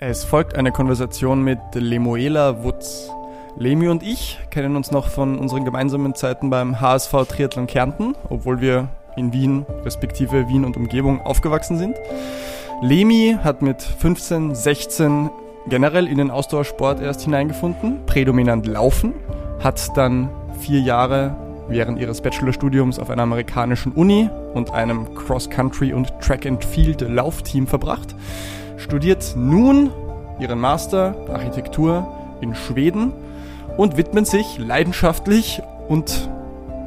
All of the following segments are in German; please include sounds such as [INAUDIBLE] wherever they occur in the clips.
Es folgt eine Konversation mit Lemuela Wutz. Lemi und ich kennen uns noch von unseren gemeinsamen Zeiten beim HSV Triathlon Kärnten, obwohl wir in Wien, respektive Wien und Umgebung, aufgewachsen sind. Lemi hat mit 15, 16 generell in den Ausdauersport erst hineingefunden, prädominant Laufen, hat dann vier Jahre während ihres Bachelorstudiums auf einer amerikanischen Uni und einem Cross-Country- und Track-and-Field-Laufteam verbracht studiert nun ihren Master Architektur in Schweden und widmet sich leidenschaftlich und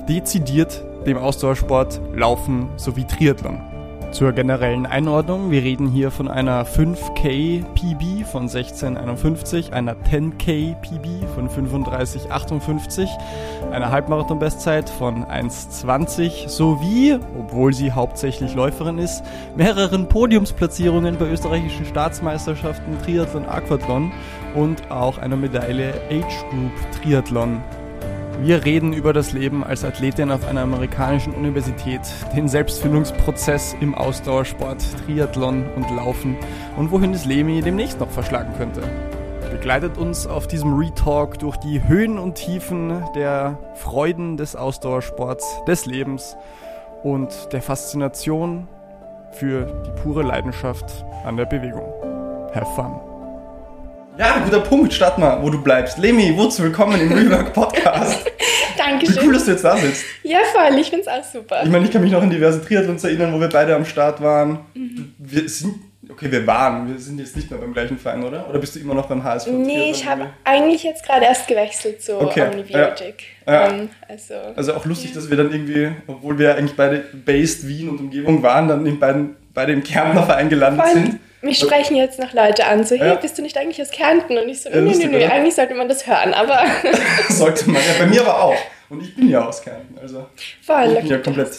dezidiert dem Ausdauersport Laufen sowie Triathlon. Zur generellen Einordnung, wir reden hier von einer 5K PB von 1651, einer 10K PB von 3558, einer Halbmarathon-Bestzeit von 1,20 sowie, obwohl sie hauptsächlich Läuferin ist, mehreren Podiumsplatzierungen bei österreichischen Staatsmeisterschaften Triathlon Aquathlon und auch einer Medaille Age Group Triathlon wir reden über das Leben als Athletin auf einer amerikanischen Universität, den Selbstfindungsprozess im Ausdauersport, Triathlon und Laufen und wohin es Lemi demnächst noch verschlagen könnte. Begleitet uns auf diesem Retalk durch die Höhen und Tiefen der Freuden des Ausdauersports, des Lebens und der Faszination für die pure Leidenschaft an der Bewegung. Have fun! Ja, guter Punkt. Start mal, wo du bleibst. Lemi, Wutz, willkommen im Revlog Podcast. [LAUGHS] Dankeschön. Wie cool, dass du jetzt da bist. Ja, voll. Ich find's auch super. Ich meine, ich kann mich noch an diverse Triathlons erinnern, wo wir beide am Start waren. Mhm. Wir sind, okay, wir waren, wir sind jetzt nicht mehr beim gleichen Verein, oder? Oder bist du immer noch beim HSV? Nee, ich habe eigentlich jetzt gerade erst gewechselt zu okay. Omnibiotic. Ja. Ähm, also, also auch lustig, ja. dass wir dann irgendwie, obwohl wir eigentlich beide based Wien und Umgebung waren, dann in beiden, beide im Kärntner Verein gelandet voll. sind. Mich sprechen jetzt noch Leute an, so, hey, ja. bist du nicht eigentlich aus Kärnten? Und ich so, nee, nee, nee, eigentlich sollte man das hören, aber... [LAUGHS] [LAUGHS] sollte man, ja, bei mir aber auch. Und ich bin ja aus Kärnten, also... Voll, ich bin ja komplett,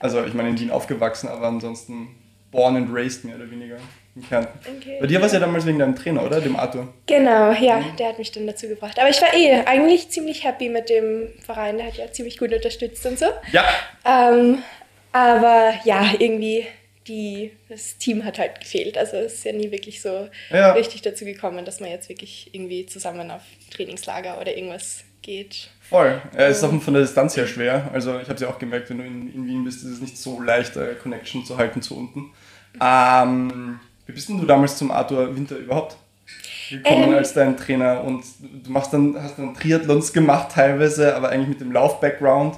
also ich meine in Wien aufgewachsen, aber ansonsten born and raised mehr oder weniger in Kärnten. Okay. Bei dir war es ja damals wegen deinem Trainer, oder? Dem Arthur. Genau, ja, mhm. der hat mich dann dazu gebracht. Aber ich war eh eigentlich ziemlich happy mit dem Verein, der hat ja ziemlich gut unterstützt und so. Ja. Ähm, aber ja, irgendwie die, das Team hat halt gefehlt. Also es ist ja nie wirklich so ja. richtig dazu gekommen, dass man jetzt wirklich irgendwie zusammen auf Trainingslager oder irgendwas geht. Voll. Ja, es ist auch von der Distanz her schwer. Also ich habe es ja auch gemerkt, wenn du in, in, Wien bist, ist es nicht so leicht, eine Connection zu halten zu unten. Ähm, wie bist denn du damals zum Arthur Winter überhaupt gekommen ähm, als dein Trainer? Und du machst dann, hast dann Triathlons gemacht teilweise, aber eigentlich mit dem Lauf-Background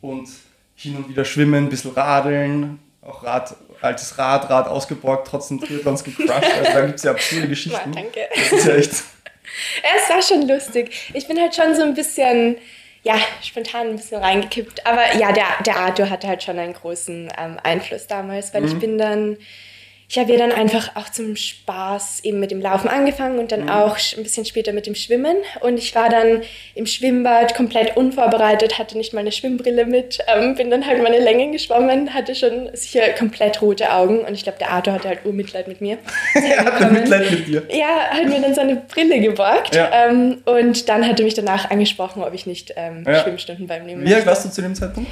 und hin und wieder schwimmen, ein bisschen radeln, auch Rad, altes Rad, Rad ausgeborgt, trotzdem Triathlons gecrushed. Also da gibt es ja absurde [LAUGHS] Geschichten. Ja, danke. Das ist ja echt. es war schon lustig. Ich bin halt schon so ein bisschen, ja, spontan ein bisschen reingekippt. Aber ja, der, der Arthur hatte halt schon einen großen ähm, Einfluss damals, weil mhm. ich bin dann ich habe ja dann einfach auch zum Spaß eben mit dem Laufen angefangen und dann mhm. auch ein bisschen später mit dem Schwimmen. Und ich war dann im Schwimmbad komplett unvorbereitet, hatte nicht mal eine Schwimmbrille mit, ähm, bin dann halt meine Länge geschwommen, hatte schon sicher komplett rote Augen und ich glaube, der Arthur hatte halt Urmitleid mit mir. [LAUGHS] er hatte Mitleid mit dir. Ja, hat mir dann seine Brille geborgt ja. ähm, und dann hat er mich danach angesprochen, ob ich nicht ähm, ja. Schwimmstunden beim Nehmen Wie alt warst du zu dem Zeitpunkt?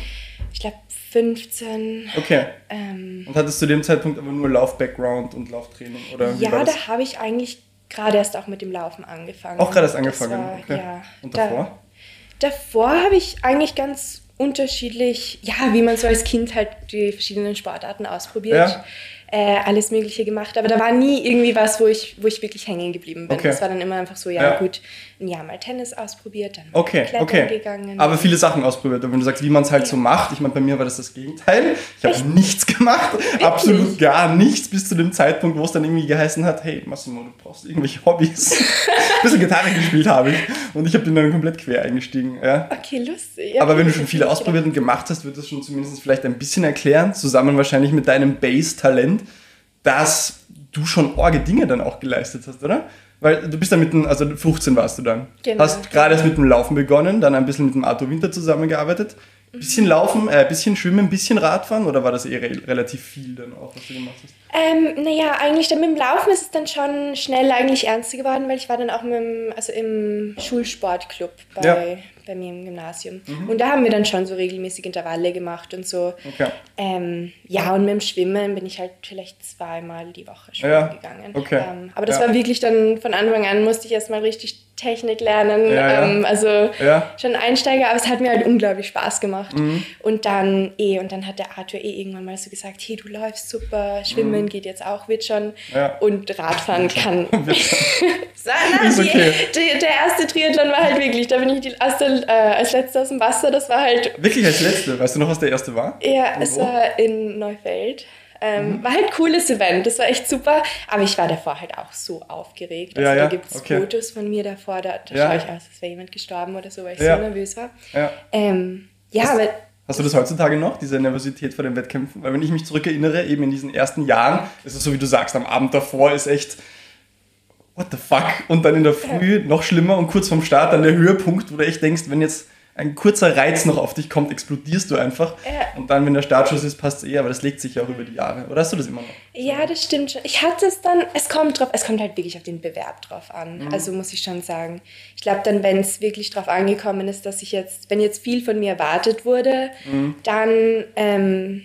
Ich glaube 15. Okay. Ähm, und hattest du zu dem Zeitpunkt aber nur Lauf-Background und Lauftraining? Oder ja, da habe ich eigentlich gerade erst auch mit dem Laufen angefangen. Auch gerade erst angefangen? War, okay. Ja. Und davor? Da, davor habe ich eigentlich ganz unterschiedlich, ja, wie man so als Kind halt die verschiedenen Sportarten ausprobiert. Ja äh, alles Mögliche gemacht. Aber da war nie irgendwie was, wo ich, wo ich wirklich hängen geblieben bin. Okay. Das war dann immer einfach so, ja, ja. gut, ein Jahr mal Tennis ausprobiert, dann okay, Klettern okay. gegangen. Aber viele Sachen ausprobiert. Und wenn du sagst, wie man es halt ja. so macht, ich meine, bei mir war das das Gegenteil. Ich habe nichts gemacht, wirklich? absolut gar nichts, bis zu dem Zeitpunkt, wo es dann irgendwie geheißen hat, hey Massimo, du brauchst irgendwelche Hobbys. [LAUGHS] Ein bisschen Gitarre gespielt habe ich. Und ich habe dann komplett quer eingestiegen. Ja. Okay, lustig. Ja, Aber wenn du schon viele ausprobiert und gemacht hast, wird das schon zumindest vielleicht ein bisschen erklären, zusammen wahrscheinlich mit deinem Base-Talent dass du schon orge Dinge dann auch geleistet hast, oder? Weil du bist dann mit dem, also 15 warst du dann. Genau. Hast gerade erst mit dem Laufen begonnen, dann ein bisschen mit dem Arthur Winter zusammengearbeitet. Ein bisschen Laufen, ein äh, bisschen Schwimmen, ein bisschen Radfahren oder war das eher relativ viel dann auch, was du gemacht hast? Ähm, naja, eigentlich dann mit dem Laufen ist es dann schon schnell eigentlich ernster geworden, weil ich war dann auch mit dem, also im Schulsportclub bei, ja. Bei mir im Gymnasium. Mhm. Und da haben wir dann schon so regelmäßig Intervalle gemacht und so. Okay. Ähm, ja, und mit dem Schwimmen bin ich halt vielleicht zweimal die Woche schwimmen ja. gegangen. Okay. Ähm, aber das ja. war wirklich dann von Anfang an, musste ich erstmal richtig Technik lernen. Ja, ähm, also schon Einsteiger, aber es hat mir halt unglaublich Spaß gemacht. Mhm. Und dann eh, und dann hat der Arthur eh irgendwann mal so gesagt, hey, du läufst super, Schwimmen mhm. geht jetzt auch, wird schon. Und Radfahren kann. [LAUGHS] [LAUGHS] so, na, okay. die, der erste Triathlon war halt wirklich, da bin ich die erste, äh, als letzte aus dem Wasser, das war halt... Wirklich als letzte? Weißt du noch, was der erste war? Ja, Und es wo? war in Neufeld. Ähm, mhm. War halt ein cooles Event, das war echt super, aber ich war davor halt auch so aufgeregt. Also ja, ja. da gibt es okay. Fotos von mir davor, da, da ja. schaue ich aus, als wäre jemand gestorben oder so, weil ich so nervös war. Ja, ähm, ja hast, aber... Hast du das heutzutage noch, diese Nervosität vor den Wettkämpfen? Weil wenn ich mich zurückerinnere, eben in diesen ersten Jahren, ist es so, wie du sagst, am Abend davor ist echt what the fuck? Und dann in der Früh noch schlimmer und kurz vorm Start dann der Höhepunkt, wo du echt denkst, wenn jetzt ein kurzer Reiz noch auf dich kommt, explodierst du einfach. Ja. Und dann, wenn der Startschuss ist, passt es eh, aber das legt sich ja auch über die Jahre. Oder hast du das immer noch? Ja, das stimmt schon. Ich hatte es dann, es kommt drauf, es kommt halt wirklich auf den Bewerb drauf an. Mhm. Also muss ich schon sagen. Ich glaube dann, wenn es wirklich drauf angekommen ist, dass ich jetzt, wenn jetzt viel von mir erwartet wurde, mhm. dann ähm,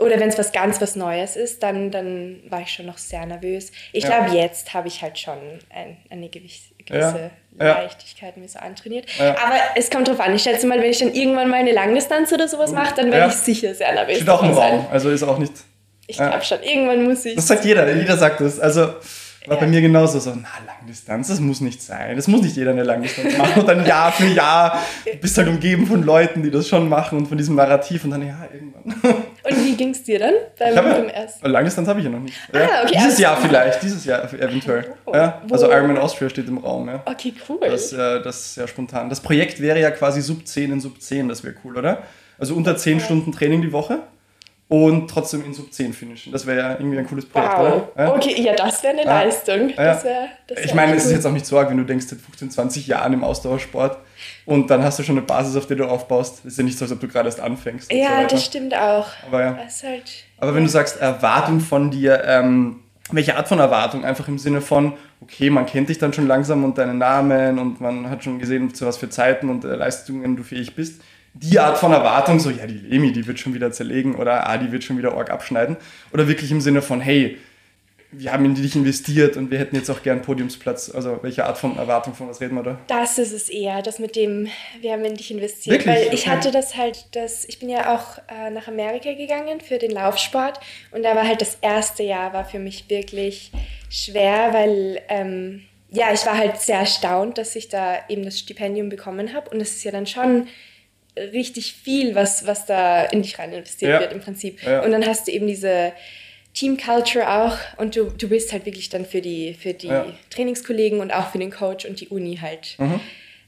oder wenn es was ganz was Neues ist, dann, dann war ich schon noch sehr nervös. Ich ja. glaube, jetzt habe ich halt schon ein, eine gewisse, gewisse ja. Leichtigkeit mir so antrainiert. Ja. Aber es kommt drauf an. Ich schätze mal, wenn ich dann irgendwann mal eine Langdistanz oder sowas mache, dann werde ich sicher sehr nervös. Steht auch im Raum, also ist auch nicht. Ich glaube schon, irgendwann muss ich. Das sagt jeder, jeder sagt das. Also war ja. bei mir genauso so, na, Langdistanz, das muss nicht sein. Das muss nicht jeder eine Langdistanz machen. Und dann Jahr für Jahr bist halt umgeben von Leuten, die das schon machen und von diesem Narrativ und dann, ja, irgendwann. Und wie ging es dir dann beim, hab, beim ersten? Langdistanz habe ich ja noch nicht. Ah, okay, dieses also, Jahr vielleicht, dieses Jahr eventuell. Oh, ja, also Ironman Austria steht im Raum. Ja. Okay, cool. Das, äh, das ist sehr spontan. Das Projekt wäre ja quasi Sub 10 in Sub 10, das wäre cool, oder? Also unter 10 ja. Stunden Training die Woche und trotzdem in Sub 10 finishen. Das wäre ja irgendwie ein cooles Projekt, wow. oder? Ja? Okay, ja, das wäre eine ja. Leistung. Das wär, das wär ich meine, es ist jetzt auch nicht so arg, wenn du denkst, seit 15, 20 Jahren im Ausdauersport und dann hast du schon eine Basis, auf der du aufbaust. Das ist ja nicht so, als ob du gerade erst anfängst. Ja, so das stimmt auch. Aber, ja. Halt, Aber wenn du sagst, Erwartung von dir, ähm, welche Art von Erwartung? Einfach im Sinne von, okay, man kennt dich dann schon langsam und deinen Namen und man hat schon gesehen, zu was für Zeiten und äh, Leistungen du fähig bist die Art von Erwartung, so, ja, die Lemi, die wird schon wieder zerlegen oder ah, die wird schon wieder Org abschneiden. Oder wirklich im Sinne von, hey, wir haben in dich investiert und wir hätten jetzt auch gern Podiumsplatz. Also welche Art von Erwartung, von was reden wir da? Das ist es eher, das mit dem, wir haben in dich investiert. Wirklich? Weil ich okay. hatte das halt, das, ich bin ja auch äh, nach Amerika gegangen für den Laufsport und da war halt das erste Jahr war für mich wirklich schwer, weil ähm, ja, ich war halt sehr erstaunt, dass ich da eben das Stipendium bekommen habe und es ist ja dann schon richtig viel, was, was da in dich rein investiert ja. wird im Prinzip. Ja. Und dann hast du eben diese Team Culture auch und du, du bist halt wirklich dann für die, für die ja. Trainingskollegen und auch für den Coach und die Uni halt mhm.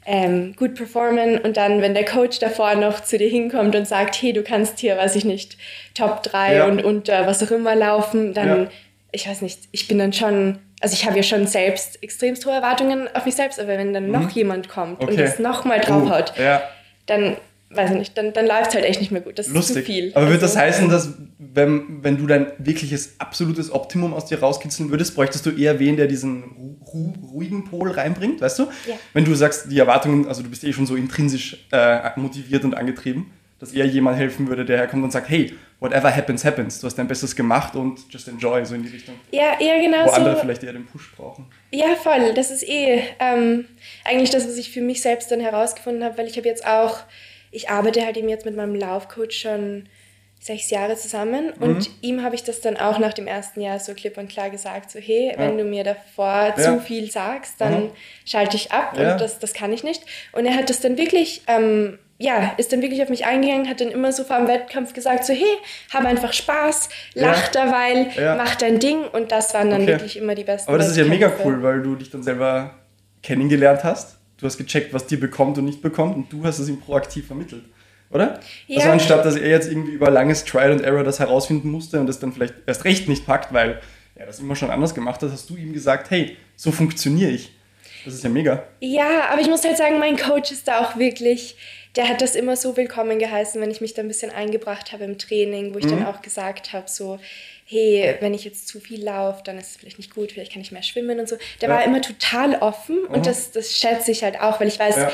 ähm, gut performen. Und dann, wenn der Coach davor noch zu dir hinkommt und sagt, hey, du kannst hier, weiß ich nicht, Top 3 und unter was auch immer laufen, dann, ich weiß nicht, ich bin dann schon also ich habe ja schon selbst extremst hohe Erwartungen auf mich selbst, aber wenn dann mhm. noch jemand kommt okay. und das nochmal draufhaut, uh, ja. dann weiß ich nicht, dann, dann läuft es halt echt nicht mehr gut. Das Lustig. ist zu viel. Aber also, würde das heißen, dass wenn, wenn du dein wirkliches absolutes Optimum aus dir rauskitzeln würdest, bräuchtest du eher wen, der diesen ru ruhigen Pol reinbringt, weißt du? Ja. Wenn du sagst, die Erwartungen, also du bist eh schon so intrinsisch äh, motiviert und angetrieben, dass eher jemand helfen würde, der herkommt und sagt, hey, whatever happens, happens. Du hast dein Bestes gemacht und just enjoy, so in die Richtung. Ja, eher genau Wo so. andere vielleicht eher den Push brauchen. Ja, voll. Das ist eh ähm, eigentlich das, was ich für mich selbst dann herausgefunden habe, weil ich habe jetzt auch ich arbeite halt eben jetzt mit meinem Laufcoach schon sechs Jahre zusammen mhm. und ihm habe ich das dann auch nach dem ersten Jahr so klipp und klar gesagt, so hey, ja. wenn du mir davor ja. zu viel sagst, dann mhm. schalte ich ab ja. und das, das kann ich nicht. Und er hat das dann wirklich, ähm, ja, ist dann wirklich auf mich eingegangen, hat dann immer so vor dem Wettkampf gesagt, so hey, hab einfach Spaß, lach derweil, mach dein Ding und das waren dann okay. wirklich immer die besten Aber das ist ja mega cool, weil du dich dann selber kennengelernt hast du hast gecheckt, was dir bekommt und nicht bekommt und du hast es ihm proaktiv vermittelt. Oder? Ja. Also anstatt, dass er jetzt irgendwie über langes Trial and Error das herausfinden musste und das dann vielleicht erst recht nicht packt, weil er das immer schon anders gemacht hat, hast du ihm gesagt, hey, so funktioniere ich. Das ist ja mega. Ja, aber ich muss halt sagen, mein Coach ist da auch wirklich, der hat das immer so willkommen geheißen, wenn ich mich da ein bisschen eingebracht habe im Training, wo ich mhm. dann auch gesagt habe, so, hey, wenn ich jetzt zu viel laufe, dann ist es vielleicht nicht gut, vielleicht kann ich mehr schwimmen und so. Der ja. war immer total offen mhm. und das, das schätze ich halt auch, weil ich weiß, ja.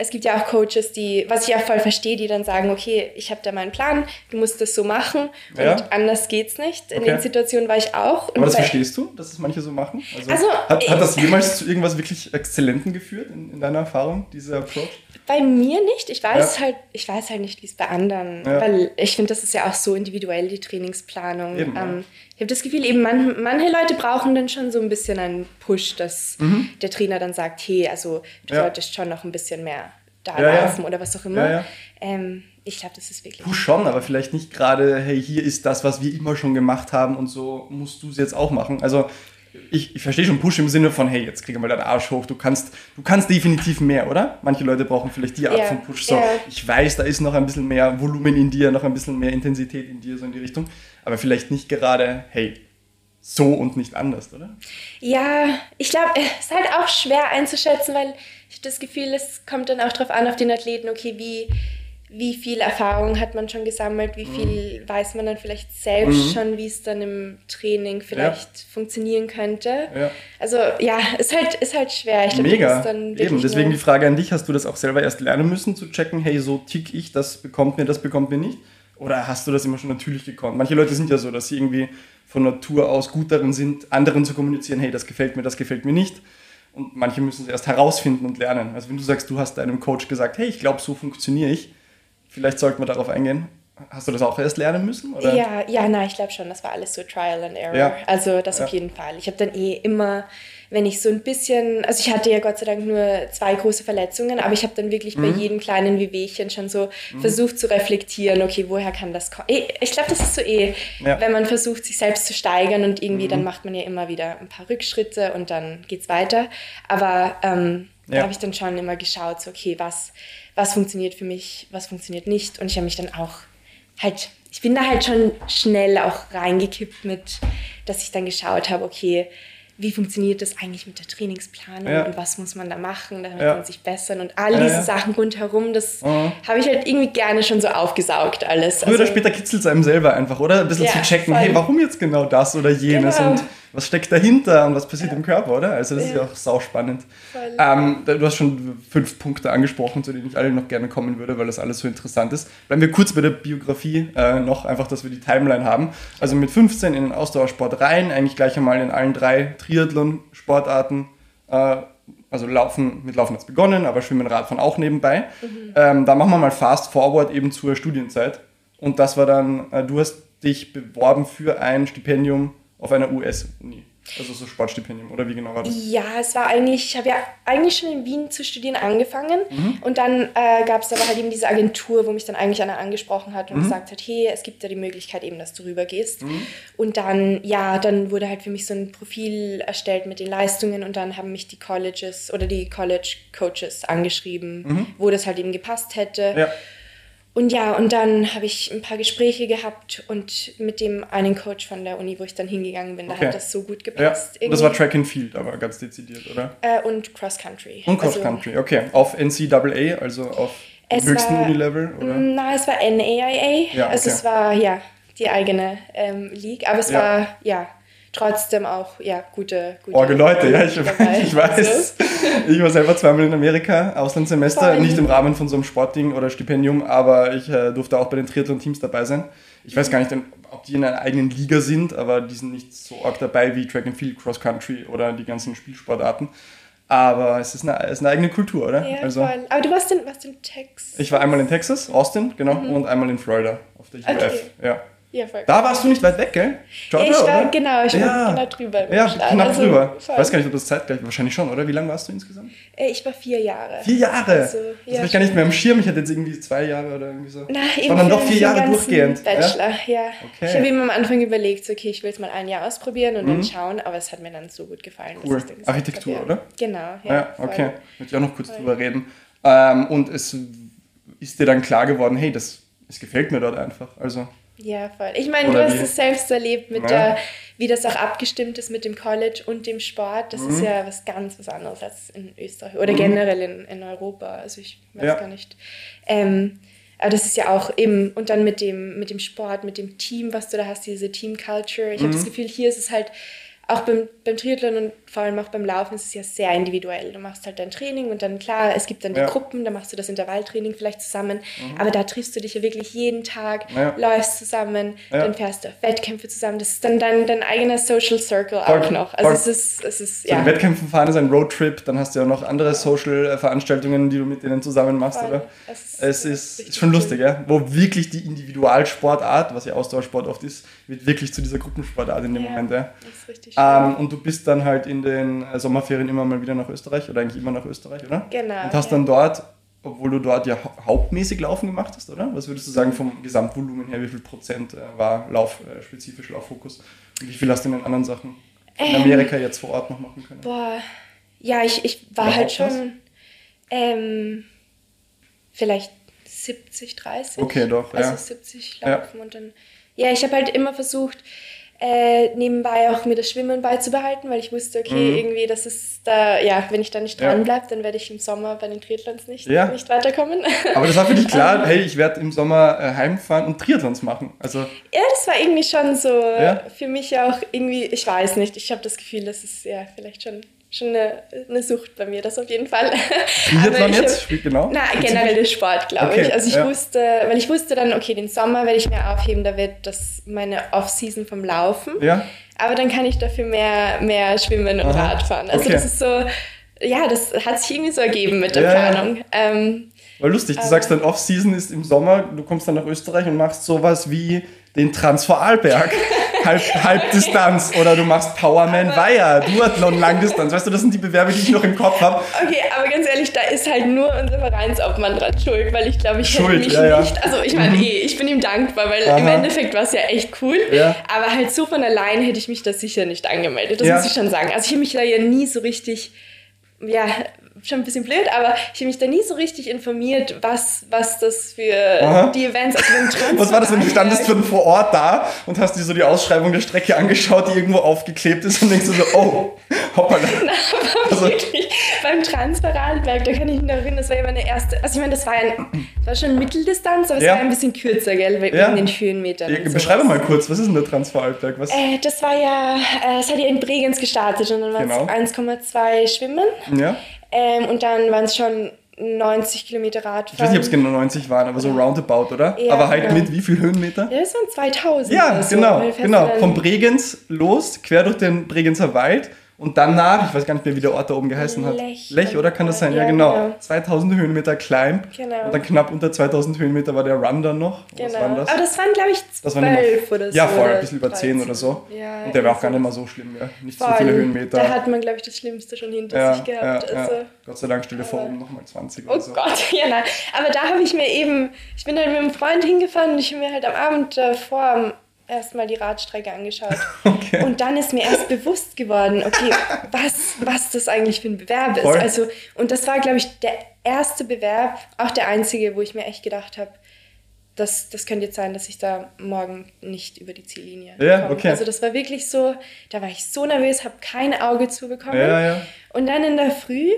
Es gibt ja auch Coaches, die, was ich auch voll verstehe, die dann sagen, okay, ich habe da meinen Plan, du musst das so machen und Ja. anders geht's nicht. In Okay. den Situationen war ich auch. Aber das verstehst du, dass es manche so machen? Also, Also, hat, hat das jemals zu irgendwas wirklich Exzellenten geführt in, in deiner Erfahrung, dieser Approach? Bei mir nicht. Ich weiß Ja. halt, ich weiß halt nicht, wie es bei anderen. Ja. Weil ich finde, das ist ja auch so individuell, die Trainingsplanung. Eben, ja. Ich habe das Gefühl, eben man, manche Leute brauchen dann schon so ein bisschen einen Push, dass der Trainer dann sagt, hey, also du Mhm. Ja. solltest schon noch ein bisschen mehr da Ja, ja. laufen oder was auch immer. Ja, ja. Ähm, ich glaube, das ist wirklich. Du schon, aber vielleicht nicht gerade, hey, hier ist das, was wir immer schon gemacht haben und so musst du es jetzt auch machen. Also ich, ich verstehe schon Push im Sinne von, hey, jetzt krieg mal deinen Arsch hoch, du kannst, du kannst definitiv mehr, oder? Manche Leute brauchen vielleicht die Art Ja, von Push. So, ja. ich weiß, da ist noch ein bisschen mehr Volumen in dir, noch ein bisschen mehr Intensität in dir, so in die Richtung. Aber vielleicht nicht gerade, hey, so und nicht anders, oder? Ja, ich glaube, es ist halt auch schwer einzuschätzen, weil ich habe das Gefühl, es kommt dann auch drauf an, auf den Athleten, okay, wie, wie viel Erfahrung hat man schon gesammelt, wie viel weiß man dann vielleicht selbst Mhm. schon, wie es dann im Training vielleicht funktionieren könnte. Ja. Also ja, ist halt, ist halt schwer. Ich glaub, Mega. Eben, deswegen die Frage an dich, hast du das auch selber erst lernen müssen zu checken, hey, so tick ich, das bekommt mir, das bekommt mir nicht? Oder hast du das immer schon natürlich gekonnt? Manche Leute sind ja so, dass sie irgendwie von Natur aus gut darin sind, anderen zu kommunizieren, hey, das gefällt mir, das gefällt mir nicht. Und manche müssen es erst herausfinden und lernen. Also wenn du sagst, du hast deinem Coach gesagt, hey, ich glaube, so funktioniere ich, vielleicht sollten wir darauf eingehen. Hast du das auch erst lernen müssen? Oder? Ja, ja, na, ich glaube schon, das war alles so Trial and Error. Ja. Also das auf Ja. jeden Fall. Ich habe dann eh immer, wenn ich so ein bisschen, also ich hatte ja Gott sei Dank nur zwei große Verletzungen, aber ich habe dann wirklich bei Mhm. jedem kleinen Wehwehchen schon so versucht zu reflektieren, okay, woher kann das kommen? Eh, Ich glaube, das ist so eh, Ja. Mhm. wenn man versucht, sich selbst zu steigern und irgendwie, dann macht man ja immer wieder ein paar Rückschritte und dann geht's weiter. Aber ähm, Ja. da habe ich dann schon immer geschaut, so, okay, was, was funktioniert für mich, was funktioniert nicht. Und ich habe mich dann auch halt, ich bin da halt schon schnell auch reingekippt mit, dass ich dann geschaut habe, okay, wie funktioniert das eigentlich mit der Trainingsplanung Ja. und was muss man da machen, damit Ja. man sich bessern und all diese ja. Sachen rundherum, das Mhm. habe ich halt irgendwie gerne schon so aufgesaugt alles. Früher oder Also- später kitzelt es einem selber einfach, oder? Ein bisschen zu checken, voll. hey, warum jetzt genau das oder jenes Genau. und was steckt dahinter und was passiert im Körper, oder? Also das ist ja Ja. auch sauspannend. Ähm, du hast schon fünf Punkte angesprochen, zu denen ich alle noch gerne kommen würde, weil das alles so interessant ist. Bleiben wir kurz bei der Biografie äh, noch, einfach, dass wir die Timeline haben. Also mit 15 in den Ausdauersport rein, eigentlich gleich einmal in allen drei Triathlon-Sportarten. Äh, also Laufen, mit Laufen hat es begonnen, aber Schwimmen, Radfahren auch nebenbei. Ähm, da machen wir mal fast forward eben zur Studienzeit. Und das war dann, äh, du hast dich beworben für ein Stipendium auf einer US-Uni. Also so Sportstipendium, oder wie genau war das? Ja, es war eigentlich, ich habe ja eigentlich schon in Wien zu studieren angefangen Mhm. und dann äh, gab es aber halt eben diese Agentur, wo mich dann eigentlich einer angesprochen hat und Mhm. gesagt hat, hey, es gibt da die Möglichkeit eben, dass du rübergehst. Und dann, ja, dann wurde halt für mich so ein Profil erstellt mit den Leistungen und dann haben mich die Colleges oder die College Coaches angeschrieben, wo das halt eben gepasst hätte. Mhm. Ja. Und ja, und dann habe ich ein paar Gespräche gehabt und mit dem einen Coach von der Uni, wo ich dann hingegangen bin, da Okay. hat das so gut Ja, gepasst. und das war irgendwie. Track and Field, aber ganz dezidiert, oder? Äh, und Cross Country. Und Cross Also, Country, okay. Auf NCAA, also auf höchsten Unilevel, oder? Na, es war NAIA. Ja, Also okay. es war ja die eigene ähm, League, aber es Ja. war ja trotzdem auch ja gute, gute Orge Leute, ja, ich, dabei. ich weiß. [LAUGHS] Ich war selber zweimal in Amerika, Auslandssemester, Voll. nicht im Rahmen von so einem Sportding oder Stipendium, aber ich äh, durfte auch bei den Triathlon-Teams dabei sein. Ich weiß gar nicht, ob die in einer eigenen Liga sind, aber die sind nicht so arg dabei wie Track and Field, Cross Country oder die ganzen Spielsportarten. Aber es ist eine, es ist eine eigene Kultur, oder? Ja, also, voll. Aber du warst in, warst in Texas. ich war einmal in Texas, Austin, genau, und einmal in Florida auf der UF. Mhm. Okay. Ja. Ja, voll. Da warst du nicht weit weg, gell? Georgia, ich war, oder? genau, ich Ja. war genau drüber. Ja, knapp Also, drüber. Ich voll. weiß gar nicht, ob das zeitgleich Wahrscheinlich schon, oder? Wie lange warst du insgesamt? Äh, Ich war vier Jahre. Vier Jahre! Also, das ja, habe ich gar nicht mehr im Schirm. Ich hatte jetzt irgendwie zwei Jahre oder irgendwie so. Na, eben waren dann doch vier Jahre durchgehend. Ja? Bachelor, ja. Okay. Ich habe eben am Anfang überlegt, okay, ich will es mal ein Jahr ausprobieren und dann schauen, aber es hat mir dann so gut gefallen. Cool. ich Architektur, habe, ja. oder? Genau, ja. Ja, voll. okay. Würde ich auch noch kurz drüber reden. Ähm, und es ist dir dann klar geworden, hey, das, es gefällt mir dort einfach. Also, Ja, voll. Ich meine, du hast wie? es selbst erlebt, mit Ja. der, wie das auch abgestimmt ist mit dem College und dem Sport. Das Mhm. ist ja was ganz was anderes als in Österreich oder generell in, in Europa. Also ich weiß Ja. gar nicht. Ähm, aber das ist ja auch eben, und dann mit dem, mit dem Sport, mit dem Team, was du da hast, diese Team Culture. Ich Mhm. habe das Gefühl, hier ist es halt auch beim, beim Triathlon und vor allem auch beim Laufen ist es ja sehr individuell. Du machst halt dein Training und dann klar, es gibt dann die Ja. Gruppen, da machst du das Intervalltraining vielleicht zusammen, aber da triffst du dich ja wirklich jeden Tag, Ja. läufst zusammen, Ja. dann fährst du auf Wettkämpfe zusammen. Das ist dann dein, dein eigener Social Circle Voll, auch noch. Also voll. es ist, es ist ja. Wettkämpfen fahren ist ein Roadtrip, dann hast du ja noch andere Social-Veranstaltungen, die du mit denen zusammen machst, Voll. oder? Es ist Es ist, ist schon lustig, ja? wo wirklich die Individualsportart, was ja Ausdauersport oft ist, wird wirklich zu dieser Gruppensportart in dem Ja. Moment. Ja? Das ist richtig. Ähm, und du bist dann halt in den äh, Sommerferien immer mal wieder nach Österreich oder eigentlich immer nach Österreich, oder? Genau, Und hast ja. dann dort, obwohl du dort ja hau- hauptmäßig Laufen gemacht hast, oder? Was würdest du sagen vom Gesamtvolumen her, wie viel Prozent äh, war Lauf, äh, spezifisch Lauffokus? Und wie viel hast du in den anderen Sachen in Ähm, Amerika jetzt vor Ort noch machen können? Boah, ja, ich, ich war Überhaupt halt schon ähm, vielleicht 70, 30. Okay, doch, Also ja. 70 Ja. laufen und dann. Ja, ich habe halt immer versucht, äh, nebenbei auch mir das Schwimmen beizubehalten, weil ich wusste, okay, Mhm. irgendwie, das ist da, ja, wenn ich da nicht Ja. dran bleibe, dann werde ich im Sommer bei den Triathlons nicht, Ja. nicht weiterkommen. Aber das war für dich [LAUGHS] klar, hey, ich werde im Sommer äh, heimfahren und Triathlons machen. Also, Ja, das war irgendwie schon so Ja? für mich auch irgendwie, ich weiß nicht, ich habe das Gefühl, das ist ja vielleicht schon, schon eine, eine Sucht bei mir, das auf jeden Fall. Triathlon [LAUGHS] ich jetzt? Spielt genau? Na, generell der Sport, glaube Okay, ich. Also ich ja. wusste, weil ich wusste dann, okay, den Sommer werde ich mir aufheben, da wird das meine Off-Season vom Laufen. Ja? Aber dann kann ich dafür mehr, mehr schwimmen und Aha, Radfahren. Also okay. das ist so, ja, das hat sich irgendwie so ergeben mit der Ja. Planung. Ähm, War lustig, du sagst dann Off-Season ist im Sommer, du kommst dann nach Österreich und machst sowas wie den Transvorarlberg. [LAUGHS] Halb, Halbdistanz oder du machst Powerman Weiher, Duathlon Langdistanz. Weißt du, das sind die Bewerbe, die ich noch im Kopf habe. Okay, aber ganz ehrlich, da ist halt nur unser Vereinsobmann dran schuld, weil ich glaube, ich Schuld, hätte mich ja, ja. nicht, also ich meine eh, ich bin ihm dankbar, weil im Aha. Endeffekt war es ja echt cool, Ja. aber halt so von allein hätte ich mich da sicher nicht angemeldet, das Ja. muss ich schon sagen. Also ich habe mich da ja nie so richtig, ja, schon ein bisschen blöd, aber ich habe mich da nie so richtig informiert, was, was das für Aha. die Events, also beim Trans [LAUGHS] Was war das, wenn du standest für vor Ort da und hast dir so die Ausschreibung der Strecke angeschaut, die irgendwo aufgeklebt ist und denkst du so, oh, [LAUGHS] hoppala. Also- wirklich, beim Transferalberg, da kann ich mich noch erinnern, das war ja meine erste, also ich meine, das war, ein, das war schon Mitteldistanz, aber es Ja. war ein bisschen kürzer, gell, wegen Ja. den Höhenmetern. und Beschreibe mal kurz, was ist denn der Transvorarlberg? Was? Äh, das war ja, äh, es hat ja in Bregenz gestartet und dann waren Genau. es 1,2 Schwimmen Ja? Ähm, und dann waren es schon 90 Kilometer Ich weiß Radfahren. nicht, ob es genau 90 waren, aber so roundabout, oder? Ja, aber halt genau. mit wie viel Höhenmeter? Ja, das waren 2000. Ja, oder so. genau, genau. Vom Bregenz los, quer durch den Bregenzer Wald und danach, ich weiß gar nicht mehr, wie der Ort da oben geheißen hat. Lech. Lech, oder kann das sein? Ja, Ja, genau. genau. 2000 Höhenmeter Climb. Genau. Und dann knapp unter 2000 Höhenmeter war der Run dann noch. Was Genau. waren das? Aber das waren, glaube ich, Das waren immer- 12 oder so. ja, voll, ein bisschen über 10 oder so. 13. Ja, und der war auch gar nicht mal so schlimm, ja. Nicht so Voll. viele Höhenmeter. Da hat man, glaube ich, das Schlimmste schon hinter ja, sich gehabt. also. Gott sei Dank stell dir vor, oben nochmal 20 Oh oder so. Gott, [LAUGHS] ja nein. Aber da habe ich mir eben, ich bin halt mit einem Freund hingefahren und ich habe mir halt am Abend davor erstmal die Radstrecke angeschaut. [LAUGHS] Okay. Und dann ist mir erst bewusst geworden, okay, was, was das eigentlich für ein Bewerb ist. Voll. Also, und das war, glaube ich, der erste Bewerb, auch der einzige, wo ich mir echt gedacht habe, das, das könnte jetzt sein, dass ich da morgen nicht über die Ziellinie Ja, komme. okay. Also das war wirklich so, da war ich so nervös, habe kein Auge zubekommen. Ja, ja. Und dann in der Früh,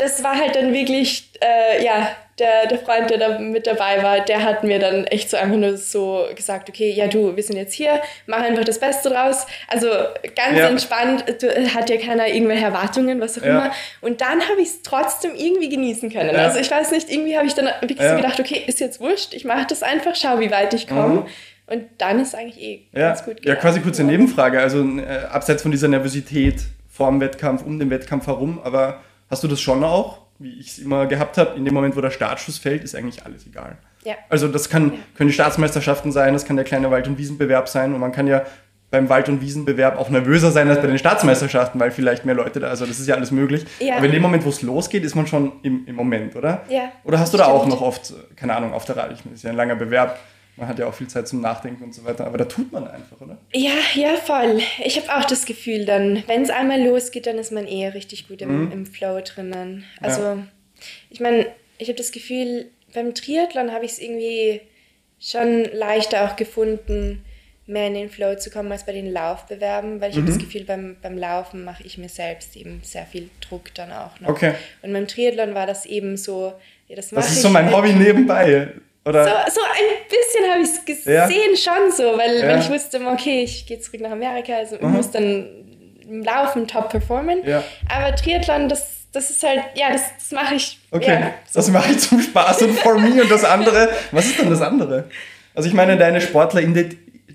das war halt dann wirklich, äh, ja, der, der Freund, der da mit dabei war, der hat mir dann echt so einfach nur so gesagt, okay, ja du, wir sind jetzt hier, mach einfach das Beste draus. Also ganz Ja. entspannt, du, hat ja keiner irgendwelche Erwartungen, was auch Ja. immer. Und dann habe ich es trotzdem irgendwie genießen können. Ja. Also ich weiß nicht, irgendwie habe ich dann wirklich so gedacht, okay, ist jetzt wurscht, ich mache das einfach, schau, wie weit ich komme. Mhm. Und dann ist eigentlich eh Ja, ganz gut ja, quasi kurze Nebenfrage. Also äh, abseits von dieser Nervosität vor dem Wettkampf, um den Wettkampf herum, aber hast du das schon auch, wie ich es immer gehabt habe, in dem Moment, wo der Startschuss fällt, ist eigentlich alles egal. Ja. Also das kann, können die Staatsmeisterschaften sein, das kann der kleine Wald- und Wiesenbewerb sein und man kann ja beim Wald- und Wiesenbewerb auch nervöser sein als bei den Staatsmeisterschaften, weil vielleicht mehr Leute da, also das ist ja alles möglich. Ja. Aber in dem Moment, wo es losgeht, ist man schon im, im Moment, oder? Ja, Oder hast du da auch stimmt. noch oft, äh, keine Ahnung, auf der Rad, ich meine, das ist ja ein langer Bewerb, man hat ja auch viel Zeit zum Nachdenken und so weiter, aber da tut man einfach, oder? Ja, ja, voll. Ich habe auch das Gefühl, dann, wenn es einmal losgeht, dann ist man eher richtig gut im, im Flow drinnen. Also, Mhm. Ja. ich meine, ich habe das Gefühl, beim Triathlon habe ich es irgendwie schon leichter auch gefunden, mehr in den Flow zu kommen als bei den Laufbewerben, weil ich habe Mhm. das Gefühl, beim, beim Laufen mache ich mir selbst eben sehr viel Druck dann auch noch. Okay. Und beim Triathlon war das eben so, ja, das mache Das ist ich so mein Hobby nebenbei, oder? so, so ein bisschen habe ich es Ja. gesehen schon so, weil, Ja. weil ich wusste, okay, ich gehe zurück nach Amerika, also ich Mhm. muss dann im Laufen top performen. Ja. Aber Triathlon, das, das ist halt, ja, das, das mache ich. Okay, Ja, das mache ich zum Spaß und for me und das andere. Was ist denn das andere? Also ich meine, deine Sportler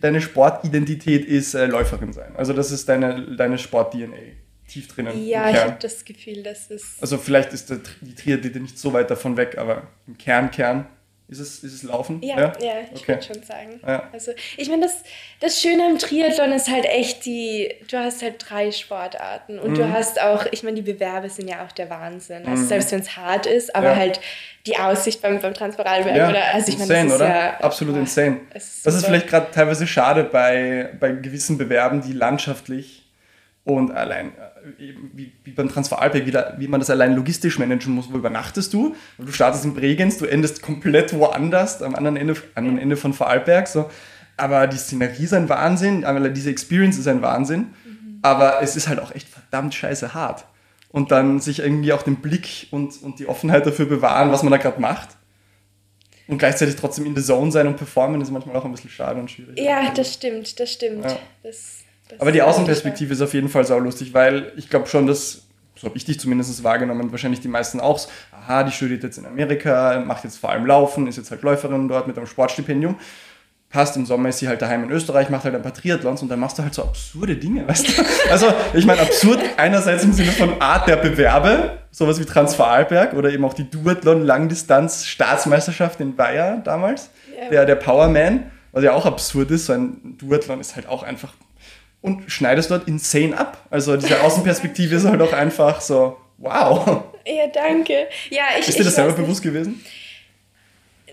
deine Sportidentität ist äh, Läuferin sein. Also das ist deine, deine Sport-DNA tief drinnen. ja ich habe das Gefühl, das ist. Also vielleicht ist der, die Triathlete nicht so weit davon weg, aber im Kern, Kern ist es, ist es Laufen. Ja, ja, ich Okay. würde schon sagen. Ja. Also, ich meine, das, das Schöne am Triathlon ist halt echt die, du hast halt drei Sportarten und Mhm. du hast auch, ich meine, die Bewerbe sind ja auch der Wahnsinn. Also selbst wenn es hart ist, aber Ja. halt die Aussicht beim, beim Transferalberg Ja, oder, also ich meine, insane, das ist oder? ja... Absolut boah, insane. ist Das ist vielleicht gerade teilweise schade bei, bei gewissen Bewerben, die landschaftlich und allein, wie, wie beim Transferalberg, wie, da, wie man das allein logistisch managen muss. Wo übernachtest du? Du startest in Bregenz, du endest komplett woanders, am anderen Ende, anderen Ende von Vorarlberg. So. Aber die Szenerie ist ein Wahnsinn, aber diese Experience ist ein Wahnsinn. Aber es ist halt auch echt verdammt scheiße hart. Und dann sich irgendwie auch den Blick und, und die Offenheit dafür bewahren, was man da gerade macht. Und gleichzeitig trotzdem in the zone sein und performen, ist manchmal auch ein bisschen schade und schwierig. Ja, das stimmt, das stimmt. Ja. Das, das Aber die Außenperspektive ist auf jeden Fall saulustig, weil ich glaube schon, dass, so habe ich dich zumindest wahrgenommen, wahrscheinlich die meisten auch, so, aha, die studiert jetzt in Amerika, macht jetzt vor allem Laufen, ist jetzt halt Läuferin dort mit einem Sportstipendium. Passt, im Sommer ist sie halt daheim in Österreich, macht halt ein paar Triathlons und dann machst du halt so absurde Dinge, [LAUGHS] weißt du? Also, ich meine, absurd einerseits im Sinne von Art der Bewerbe, sowas wie Transvorarlberg oder eben auch die Duathlon-Langdistanz-Staatsmeisterschaft in Bayern damals, Ja. der, der Powerman, was ja auch absurd ist, so ein Duathlon ist halt auch einfach und schneidest dort insane ab. Also diese Außenperspektive ist halt auch einfach so, wow. Ja, danke. Ja, ich, Ist dir das selber bewusst gewesen?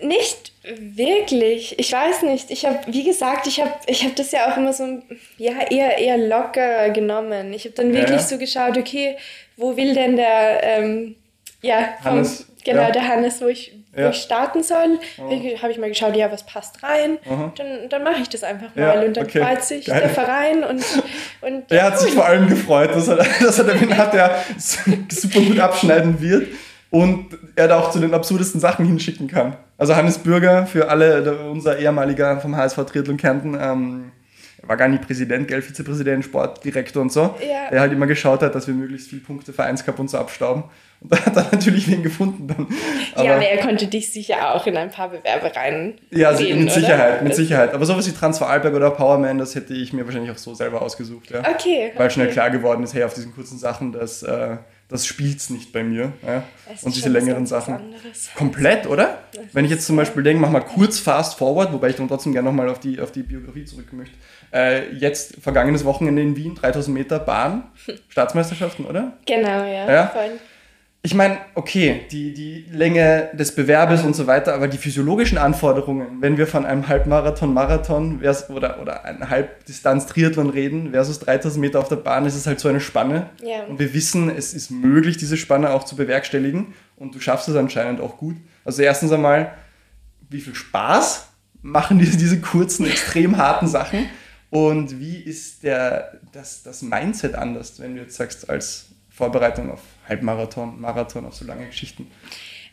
Nicht wirklich. Ich weiß nicht. Ich habe, wie gesagt, ich habe ich hab das ja auch immer so ja, eher, eher locker genommen. Ich habe dann Ja, wirklich ja. so geschaut, okay, wo will denn der, ähm, ja, vom, Hannes, genau, ja. der Hannes, wo ich, wo Ja. ich starten soll. Habe ich mal geschaut, ja, was passt rein. Aha. Dann, dann mache ich das einfach Ja, mal. und dann okay. freut sich Geil. der Verein und, und [LAUGHS] Er hat sich vor allem gefreut, dass er, [LAUGHS] dass er den hat, der super gut abschneiden wird und er da auch zu den absurdesten Sachen hinschicken kann. Also Hannes Bürger, für alle, unser ehemaliger vom HSV Triathlon Kärnten, ähm, war gar nicht Präsident, gell, Vizepräsident, Sportdirektor und so, Ja. der halt immer geschaut hat, dass wir möglichst viele Punkte Vereinscup und so abstauben. Und da hat er [LAUGHS] natürlich wen gefunden dann. ja, aber er konnte dich sicher auch in ein paar Bewerbe rein. Ja, also sehen, mit oder? Sicherheit, mit Sicherheit. Aber sowas wie Transferalberg oder Powerman, das hätte ich mir wahrscheinlich auch so selber ausgesucht. Ja. Okay. Weil okay. schnell klar geworden ist, hey, auf diesen kurzen Sachen, das, äh, das spielt's nicht bei mir. Ja. Es Und diese längeren Sachen. anderes. Komplett, oder? Wenn ich jetzt zum Beispiel denke, mach mal kurz fast forward, wobei ich dann trotzdem gerne nochmal auf die, auf die Biografie zurück möchte. Äh, jetzt, vergangenes Wochenende in Wien, 3000 Meter Bahn, [LAUGHS] Staatsmeisterschaften, oder? Genau, ja. Ja? Voll. Ich meine, okay, die, die Länge des Bewerbes und so weiter, aber die physiologischen Anforderungen, wenn wir von einem Halbmarathon, Marathon vers- oder, oder einem Halbdistanz-Triathlon reden versus 3000 Meter auf der Bahn, ist es halt so eine Spanne. Ja. Und wir wissen, es ist möglich, diese Spanne auch zu bewerkstelligen und du schaffst es anscheinend auch gut. Also erstens einmal, wie viel Spaß machen diese, diese kurzen, extrem harten Sachen und wie ist der, das, das Mindset anders, wenn du jetzt sagst, als Vorbereitung auf Halbmarathon, Marathon, auf so lange Geschichten.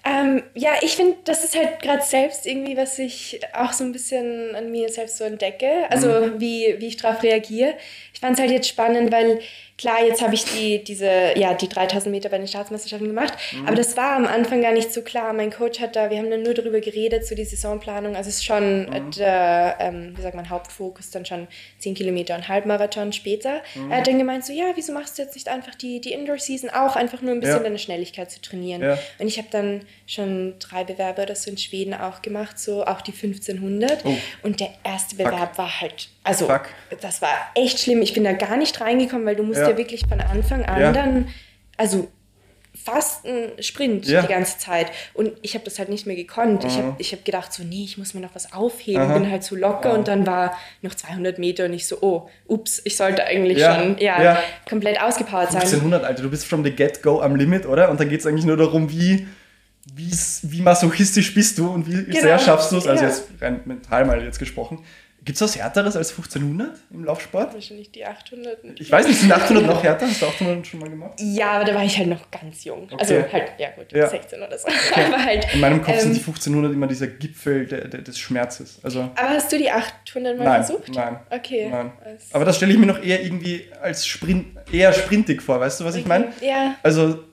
Ähm, ja, ich finde, das ist halt gerade selbst irgendwie, was ich auch so ein bisschen an mir selbst so entdecke. Also Mhm. wie, wie ich darauf reagiere. Ich fand es halt jetzt spannend, weil klar, jetzt habe ich die, diese, ja, die 3000 Meter bei den Staatsmeisterschaften gemacht. Mhm. Aber das war am Anfang gar nicht so klar. Mein Coach hat da, wir haben dann nur darüber geredet, so die Saisonplanung. Also es ist schon Mhm. der, ähm, wie sagt man, Hauptfokus dann schon 10 Kilometer und Halbmarathon später. Mhm. Er hat dann gemeint so, ja, wieso machst du jetzt nicht einfach die, die Indoor-Season auch, einfach nur ein bisschen Ja. deine Schnelligkeit zu trainieren. Ja. Und ich habe dann schon drei Bewerbe oder so in Schweden auch gemacht, so auch die 1500. Oh. Und der erste Bewerb war halt, also Fuck. das war echt schlimm. Ich bin da gar nicht reingekommen, weil du musst Ja. Ja, wirklich von Anfang an Ja. dann, also fast ein Sprint Ja. die ganze Zeit. Und ich habe das halt nicht mehr gekonnt. Ich Aha. habe ich hab gedacht, so, nee, ich muss mir noch was aufheben. Aha. Bin halt so locker Ja. und dann war noch 200 Meter und ich so, oh, ups, ich sollte eigentlich Ja. schon ja, komplett ausgepowert sein. 1500, Alter, du bist from the get-go am Limit, oder? Und da geht es eigentlich nur darum, wie, wie masochistisch bist du und wie Genau. sehr schaffst du es, also jetzt rein mental mal jetzt gesprochen, Gibt es was Härteres als 1500 im Laufsport? Wahrscheinlich die 800. Ich weiß nicht, sind 800 noch härter? Hast du 800 schon mal gemacht? Ja, aber da war ich halt noch ganz jung. Okay. Also halt, ja gut, Ja. 16 oder so. [LAUGHS] Aber halt. In meinem Kopf sind ähm, die 1500 immer dieser Gipfel der, der, des Schmerzes. Also, Aber hast du die 800 mal nein, versucht? nein. Okay. Nein. Aber das stelle ich mir noch eher irgendwie als Sprint, eher sprintig vor, weißt du, was ich meine? Ja. Also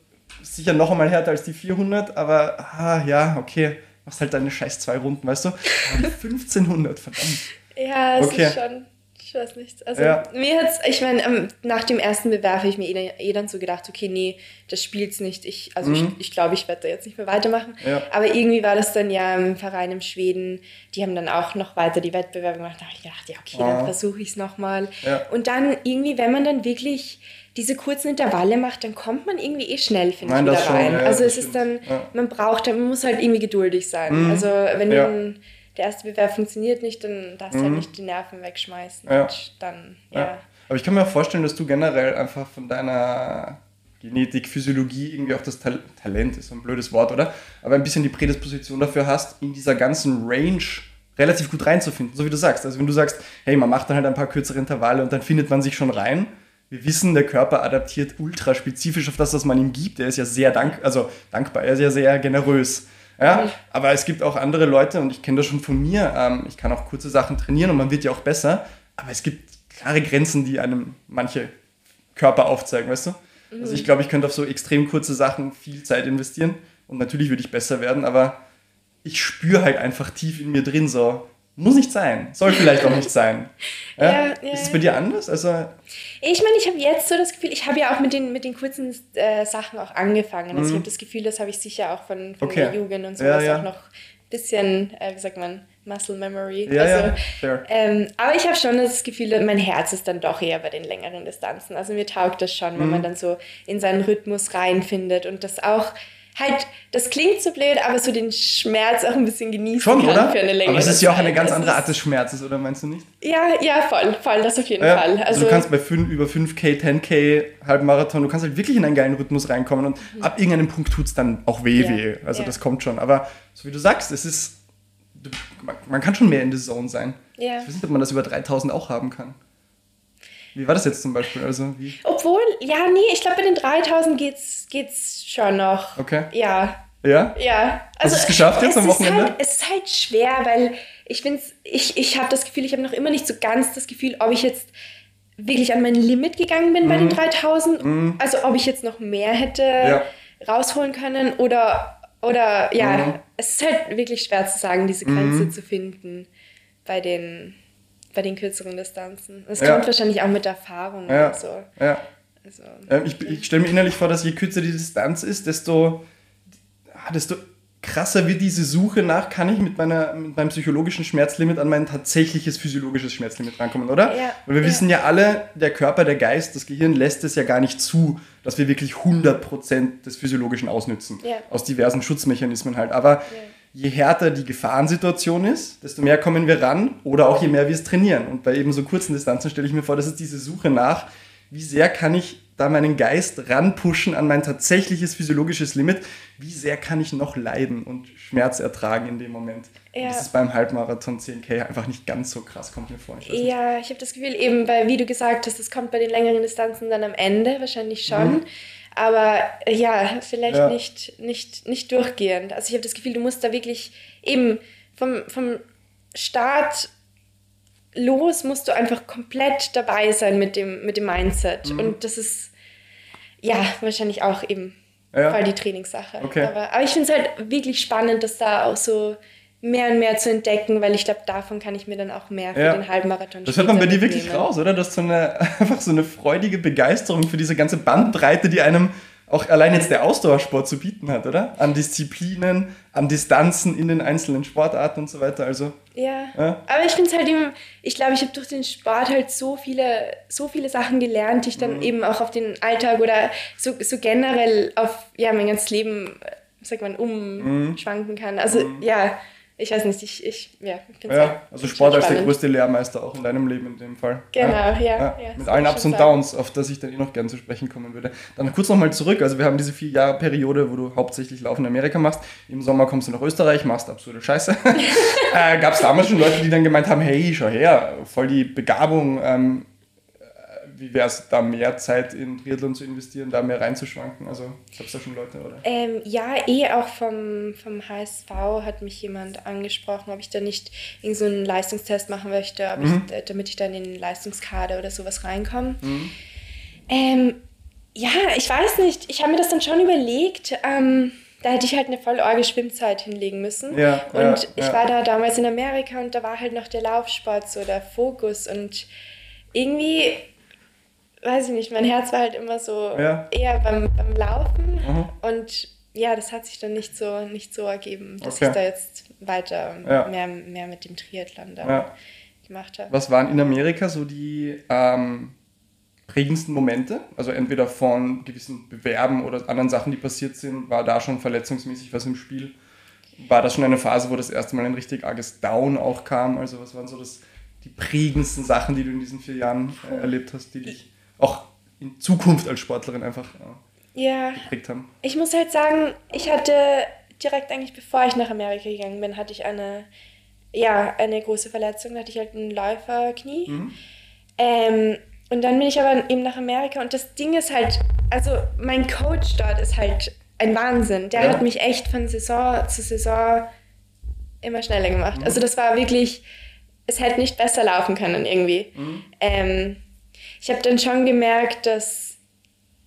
sicher noch einmal härter als die 400, aber ah, ja, okay, machst halt deine scheiß zwei Runden, weißt du? Aber [LAUGHS] die 1500, verdammt. Ja, es Okay. ist schon. Ich weiß nicht. Also Ja. mir hat's, ich meine, ähm, nach dem ersten Bewerb habe ich mir eh, eh dann so gedacht, okay, nee, das spielt's nicht. Ich, also Mhm. ich, ich glaube, ich werde da jetzt nicht mehr weitermachen. Ja. Aber irgendwie war das dann ja im Verein in Schweden, die haben dann auch noch weiter die Wettbewerbe gemacht. Da habe ich gedacht, ja, okay, Ah. dann versuche ich es nochmal. Ja. Und dann irgendwie, wenn man dann wirklich diese kurzen Intervalle macht, dann kommt man irgendwie eh schnell, finde ich, wieder schon, rein. ja, also es ist stimmt. dann, Ja. man braucht, man muss halt irgendwie geduldig sein. Mhm. Also wenn Ja. Der erste Bewerb funktioniert nicht, dann darfst du halt Mhm. nicht die Nerven wegschmeißen. Ja. Und dann, ja. Ja. Aber ich kann mir auch vorstellen, dass du generell einfach von deiner Genetik, Physiologie irgendwie auch das Tal Talent, ist so ein blödes Wort, oder? Aber ein bisschen die Prädisposition dafür hast, in dieser ganzen Range relativ gut reinzufinden, so wie du sagst. Also wenn du sagst, hey, man macht dann halt ein paar kürzere Intervalle und dann findet man sich schon rein. Wir wissen, der Körper adaptiert ultra spezifisch auf das, was man ihm gibt. Er ist ja sehr dank also dankbar, er ist ja sehr generös. Ja, aber es gibt auch andere Leute und ich kenne das schon von mir. Ähm, ich kann auch kurze Sachen trainieren und man wird ja auch besser. Aber es gibt klare Grenzen, die einem manche Körper aufzeigen, weißt du? Also ich glaube, ich könnte auf so extrem kurze Sachen viel Zeit investieren und natürlich würde ich besser werden, aber ich spüre halt einfach tief in mir drin so, muss nicht sein, soll vielleicht auch nicht sein. [LAUGHS] Ja? Ja, ja, ist es ja. bei dir anders? Also, Ich meine, ich habe jetzt so das Gefühl, ich habe ja auch mit den, mit den kurzen äh, Sachen auch angefangen. Also ich habe das Gefühl, das habe ich sicher auch von, von Mhm. Okay. der Jugend und Ja, sowas ja. auch noch ein bisschen, äh, wie sagt man, Muscle Memory. ja, also, ja, fair. Ähm, aber ich habe schon das Gefühl, mein Herz ist dann doch eher bei den längeren Distanzen. Also mir taugt das schon, Mhm. wenn man dann so in seinen Rhythmus reinfindet und das auch halt, das klingt so blöd, aber so den Schmerz auch ein bisschen genießen Schon, kann oder? für eine längere Aber es ist ja auch eine ganz andere Art des Schmerzes, oder meinst du nicht? Ja, ja, voll, voll, das auf jeden Ja, Fall. also, du kannst bei fünf, über 5K, 10K, Halbmarathon, du kannst halt wirklich in einen geilen Rhythmus reinkommen und ab irgendeinem Punkt tut es dann auch weh, Mhm. Ja, weh. Also ja. das kommt schon. Aber so wie du sagst, es ist, man, man kann schon mehr in the Zone sein. Ja. Ich weiß nicht, ob man das über 3000 auch haben kann. Wie war das jetzt zum Beispiel? Also wie? Obwohl, ja, nee, ich glaube, bei den 3000 geht's, geht's schon noch. Okay. Ja, Ja? ja. Hast du's geschafft jetzt es am ist Wochenende? Halt, es ist halt schwer, weil ich finde, ich, ich habe das Gefühl, ich habe noch immer nicht so ganz das Gefühl, ob ich jetzt wirklich an mein Limit gegangen bin Mhm. bei den 3000. Also ob ich jetzt noch mehr hätte Ja. rausholen können oder, oder ja, Mhm. es ist halt wirklich schwer zu sagen, diese Grenze zu finden bei den, bei den kürzeren Distanzen. Es Ja. kommt wahrscheinlich auch mit Erfahrung Ja. so. Ja. Also, Ähm, ich ich stelle mir innerlich vor, dass je kürzer die Distanz ist, desto, ah, desto krasser wird diese Suche nach, kann ich mit, meiner, mit meinem psychologischen Schmerzlimit an mein tatsächliches physiologisches Schmerzlimit rankommen, oder? Ja, Weil wir ja. wissen ja alle, der Körper, der Geist, das Gehirn lässt es ja gar nicht zu, dass wir wirklich 100% des Physiologischen ausnützen. Ja. Aus diversen Schutzmechanismen halt. Aber je härter die Gefahrensituation ist, desto mehr kommen wir ran oder auch je mehr wir es trainieren. Und bei eben so kurzen Distanzen stelle ich mir vor, dass es diese Suche nach, wie sehr kann ich da meinen Geist ranpushen an mein tatsächliches physiologisches Limit, wie sehr kann ich noch leiden und Schmerz ertragen in dem Moment. Ja. Das ist beim Halbmarathon 10K einfach nicht ganz so krass, kommt mir vor. Ich. Ja, ich habe das Gefühl, eben, weil, wie du gesagt hast, das kommt bei den längeren Distanzen dann am Ende wahrscheinlich schon. Aber ja, vielleicht. Ja. Nicht, nicht, nicht durchgehend. Also ich habe das Gefühl, du musst da wirklich eben vom, vom Start los musst du einfach komplett dabei sein mit dem, mit dem Mindset. Mhm. Und das ist ja wahrscheinlich auch eben Ja. voll die Trainingssache. Okay. Aber, aber ich finde es halt wirklich spannend, dass da auch so mehr und mehr zu entdecken, weil ich glaube, davon kann ich mir dann auch mehr für Ja. den Halbmarathon Das hört man bei dir wirklich mitnehmen. raus, oder? Du hast so eine, [LAUGHS] einfach so eine freudige Begeisterung für diese ganze Bandbreite, die einem auch allein jetzt der Ausdauersport zu bieten hat, oder? An Disziplinen, an Distanzen in den einzelnen Sportarten und so weiter. Also, Ja. Ja. aber ich finde es halt eben, ich glaube, ich habe durch den Sport halt so viele, so viele Sachen gelernt, die ich Mhm. dann eben auch auf den Alltag oder so, so generell auf ja, mein ganzes Leben, äh, sagt man, Mhm. umschwanken kann. Also ja, ich weiß nicht, ich, ich, ja, ich finde Ja, also Sport als der größte Lehrmeister auch in deinem Leben in dem Fall. Genau, ja. ja, ja mit allen Ups und Downs, auf das ich dann eh noch gern zu sprechen kommen würde. Dann kurz nochmal zurück, also wir haben diese vier Jahre Periode, wo du hauptsächlich Laufen in Amerika machst. Im Sommer kommst du nach Österreich, machst absurde Scheiße. [LAUGHS] äh, Gab es damals schon Leute, die dann gemeint haben, hey, schau her, voll die Begabung, ähm, wie wäre es, da mehr Zeit in Triathlon zu investieren, da mehr reinzuschwanken? Also gab es da schon Leute, oder? Ähm, ja, eh auch vom, vom HSV hat mich jemand angesprochen, ob ich da nicht irgendeinen so Leistungstest machen möchte, mhm. ich, damit ich dann in den Leistungskader oder sowas reinkomme. Mhm. Ähm, ja, ich weiß nicht. Ich habe mir das dann schon überlegt. Ähm, da hätte ich halt eine voll orge Schwimmzeit hinlegen müssen. Ja, und ja, ich ja. war da damals in Amerika und da war halt noch der Laufsport so der Fokus und irgendwie weiß ich nicht, mein Herz war halt immer so ja. eher beim, beim Laufen mhm. und ja, das hat sich dann nicht so, nicht so ergeben, dass okay. ich da jetzt weiter ja. mehr, mehr mit dem Triathlon dann ja. gemacht habe. Was waren in Amerika so die ähm, prägendsten Momente? Also entweder von gewissen Bewerben oder anderen Sachen, die passiert sind, war da schon verletzungsmäßig was im Spiel? War das schon eine Phase, wo das erste Mal ein richtig arges Down auch kam? Also was waren so das, die prägendsten Sachen, die du in diesen vier Jahren äh, erlebt hast, die dich auch in Zukunft als Sportlerin einfach äh, ja. geprägt haben? Ich muss halt sagen, ich hatte direkt eigentlich bevor ich nach Amerika gegangen bin, hatte ich eine, ja, eine große Verletzung, da hatte ich halt ein Läuferknie. Mhm. Ähm, und dann bin ich aber eben nach Amerika und das Ding ist halt, also mein Coach dort ist halt ein Wahnsinn. Der ja. hat mich echt von Saison zu Saison immer schneller gemacht. Mhm. Also das war wirklich, es hätte nicht besser laufen können irgendwie. Mhm. Ähm, ich habe dann schon gemerkt, dass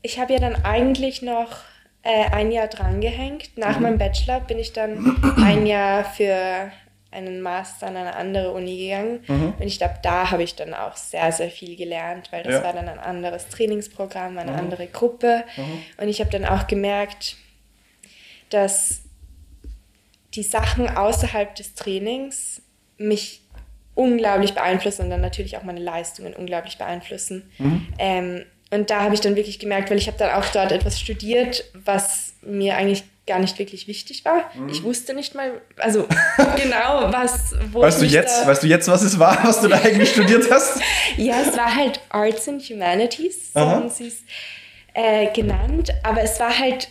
ich habe ja dann eigentlich noch äh, ein Jahr drangehängt. Nach mhm. meinem Bachelor bin ich dann [CLEARS THROAT] ein Jahr für einen Master an eine andere Uni gegangen. Mhm. Und ich glaube, da habe ich dann auch sehr, sehr viel gelernt, weil das ja. war dann ein anderes Trainingsprogramm, eine mhm. andere Gruppe. Mhm. Und ich habe dann auch gemerkt, dass die Sachen außerhalb des Trainings mich unglaublich beeinflussen und dann natürlich auch meine Leistungen unglaublich beeinflussen. Mhm. Ähm, und da habe ich dann wirklich gemerkt, weil ich habe dann auch dort etwas studiert, was mir eigentlich gar nicht wirklich wichtig war. Mhm. Ich wusste nicht mal, also [LAUGHS] genau, was. Wo weißt, du jetzt, weißt du jetzt, was es war, was du da eigentlich [LAUGHS] studiert hast? Ja, es war halt Arts and Humanities, so haben sie es äh, genannt. Aber es war halt,